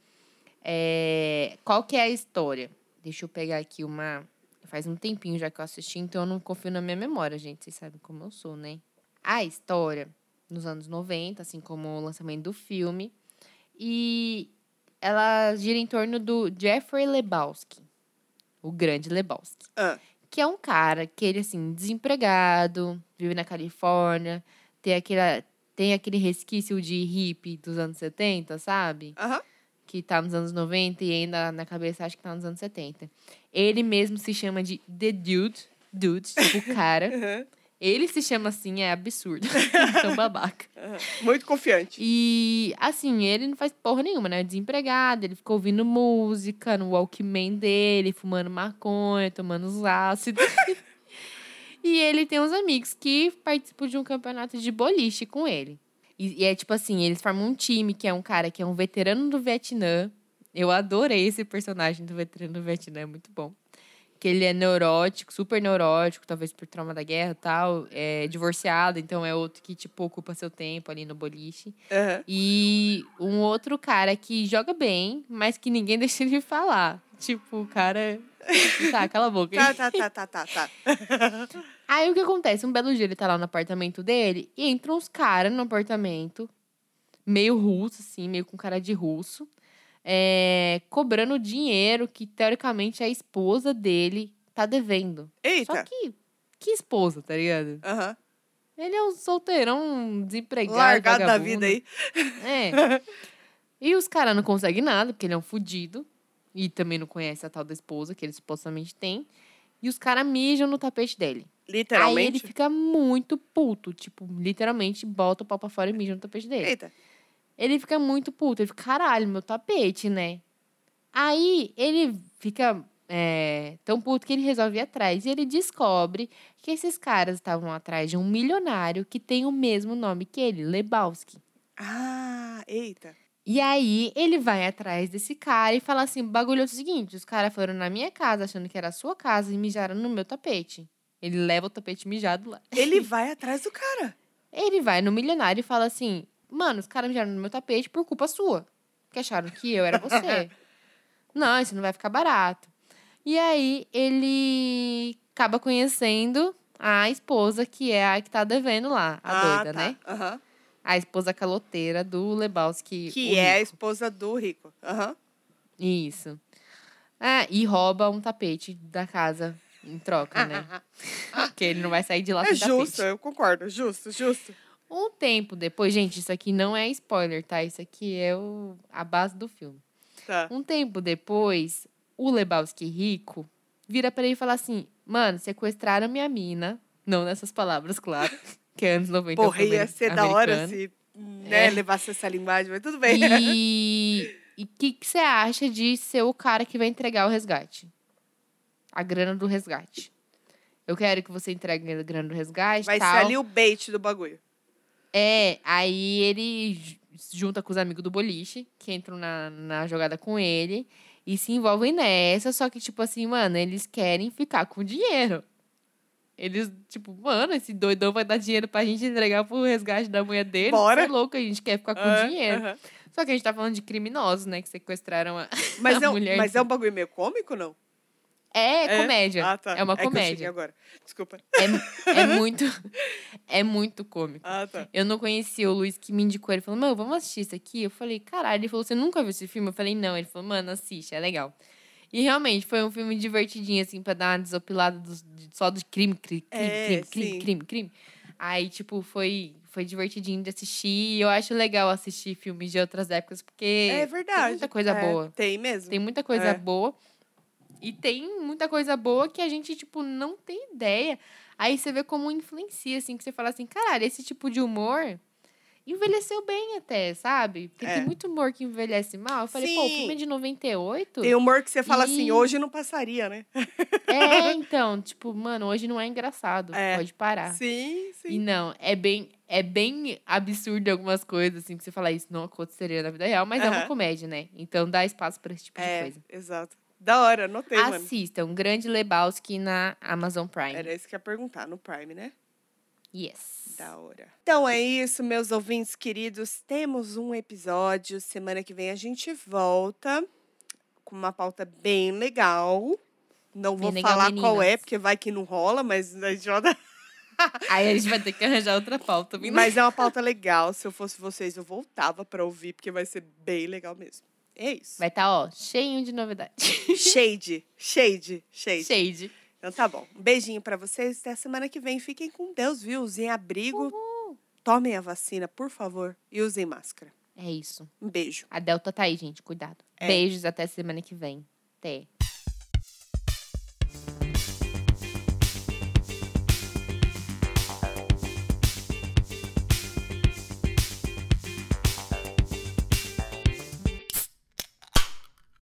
É, qual que é a história? Deixa eu pegar aqui uma. Faz um tempinho já que eu assisti, então eu não confio na minha memória, gente. Vocês sabem como eu sou, né? A história, nos anos 90, assim como o lançamento do filme. E ela gira em torno do Jeffrey Lebowski, o grande Lebowski. Ah. Que é um cara que ele, assim, desempregado, vive na Califórnia, tem aquele, tem aquele resquício de hippie dos anos 70, sabe? Aham. que tá nos anos 90 e ainda na cabeça acho que tá nos anos 70. Ele mesmo se chama de The Dude, Dude, tipo cara. Aham. Ele se chama assim, é absurdo. Tão babaca. Muito confiante. E, assim, ele não faz porra nenhuma, né? Desempregado, ele ficou ouvindo música no Walkman dele, fumando maconha, tomando os ácidos. e ele tem uns amigos que participam de um campeonato de boliche com ele. E, e é tipo assim, eles formam um time que é um cara que é um veterano do Vietnã. Eu adorei esse personagem do veterano do Vietnã, é muito bom. Que ele é neurótico, super neurótico, talvez por trauma da guerra e tal. É divorciado, então é outro que, tipo, ocupa seu tempo ali no boliche. Aham. E um outro cara que joga bem, mas que ninguém deixa ele falar. Tipo, o cara. Tá, cala a boca. Tá, tá, tá, tá, tá, tá. Aí o que acontece? Um belo dia ele tá lá no apartamento dele e entram uns caras no apartamento, meio russo, assim, meio com cara de russo, é, cobrando dinheiro que teoricamente a esposa dele tá devendo. Só Eita. que. Que esposa, tá ligado? Aham. Ele é um solteirão desempregado. Largado da vagabundo. vida aí. É. E os caras não conseguem nada, porque ele é um fudido. E também não conhece a tal da esposa que ele supostamente tem. E os caras mijam no tapete dele. Aí ele Literalmente. fica muito puto. Tipo, literalmente bota o pau pra fora e mija no tapete dele. Eita. Ele fica muito puto. Ele fica, caralho, meu tapete, né? Aí ele fica é, tão puto que ele resolve ir atrás. E ele descobre que esses caras estavam atrás de um milionário que tem o mesmo nome que ele, Lebowski. Ah, eita. E aí ele vai atrás desse cara e fala assim: o bagulho é o seguinte: os caras foram na minha casa achando que era a sua casa e mijaram no meu tapete. Ele leva o tapete mijado lá. Ele vai atrás do cara. Ele vai no milionário e fala assim: Mano, os caras mijaram no meu tapete por culpa sua. Que acharam que eu era você. não, isso não vai ficar barato. E aí ele acaba conhecendo a esposa, que é a que tá devendo lá, a ah, doida, tá. né? Aham. A esposa caloteira do Lebowski. Que é a esposa do rico. Aham. Isso. Ah, e rouba um tapete da casa em troca, né? Porque ele não vai sair de lá É sem justo, tapete. eu concordo. Justo, justo. Um tempo depois, gente, isso aqui não é spoiler, tá? Isso aqui é o, a base do filme. Tá. Um tempo depois, o Lebowski rico vira pra ele e fala assim: Mano, sequestraram minha mina. Não nessas palavras, claro. Que é anos 90. é um Porra, ia ser da hora americano. se né, É. levasse essa linguagem, mas tudo bem. E o que que você acha de ser o cara que vai entregar o resgate? A grana do resgate. Eu quero que você entregue a grana do resgate. Vai tal. ser ali o bait do bagulho. É, aí ele ju- junta com os amigos do boliche, que entram na, na jogada com ele, e se envolvem nessa, só que, tipo assim, mano, eles querem ficar com dinheiro. Eles, tipo, mano, esse doidão vai dar dinheiro pra gente entregar pro resgate da mulher dele. Bora. Você é louco, a gente quer ficar com dinheiro. Só que a gente tá falando de criminosos, né, que sequestraram a... Mas, A é, mulher mas de- é um bagulho meio cômico, não? É, comédia. Ah, tá. É uma cheguei comédia. agora. Desculpa. É, é muito... é muito cômico. Ah, tá. Eu não conhecia o Luiz que me indicou. Ele falou, mano, vamos assistir isso aqui? Eu falei, caralho. Ele falou, você nunca viu esse filme? Eu falei, não. Ele falou, mano, assiste, é legal. E realmente foi um filme divertidinho, assim, pra dar uma desopilada dos- só do crime, crime, crime, É, crime, crime, crime, crime. Aí, tipo, foi, foi divertidinho de assistir. E eu acho legal assistir filmes de outras épocas, porque É verdade. tem muita coisa É, boa. Tem mesmo. Tem muita coisa É. boa. E tem muita coisa boa que a gente, tipo, não tem ideia. Aí você vê como influencia, assim, que você fala assim, caralho, esse tipo de humor envelheceu bem até, sabe? Porque É. tem muito humor que envelhece mal. Eu falei, pô, o Sim. filme é de 98? Tem humor que você fala assim, E- hoje não passaria, né? É, então, tipo, mano, hoje não é engraçado. É. Pode parar. Sim, E sim. não, é bem, é bem absurdo algumas coisas, assim, que você fala, isso não aconteceria na vida real, mas é uma comédia, né? Então dá espaço pra esse tipo de É, coisa. exato. Da hora, anotei, mano. Assistam, Grande Lebowski na Amazon Prime. Era isso que ia perguntar, no Prime, né? Yes. Da hora. Então é isso, meus ouvintes queridos. Temos um episódio. Semana que vem a gente volta com uma pauta bem legal. Não vou legal, falar qual é, meninas. porque vai que não rola, mas a gente Aí a gente vai ter que arranjar outra pauta. Mas é uma pauta legal. Se eu fosse vocês, eu voltava pra ouvir, porque vai ser bem legal mesmo. É isso. Vai estar, ó, cheinho de novidade. Shade, shade, shade. Shade. Então tá bom. Um beijinho pra vocês. Até semana que vem. Fiquem com Deus, viu? Usem abrigo. Tomem a vacina, por favor. E usem máscara. É isso. Um beijo. A Delta tá aí, gente. Cuidado. É. Beijos até semana que vem. Até.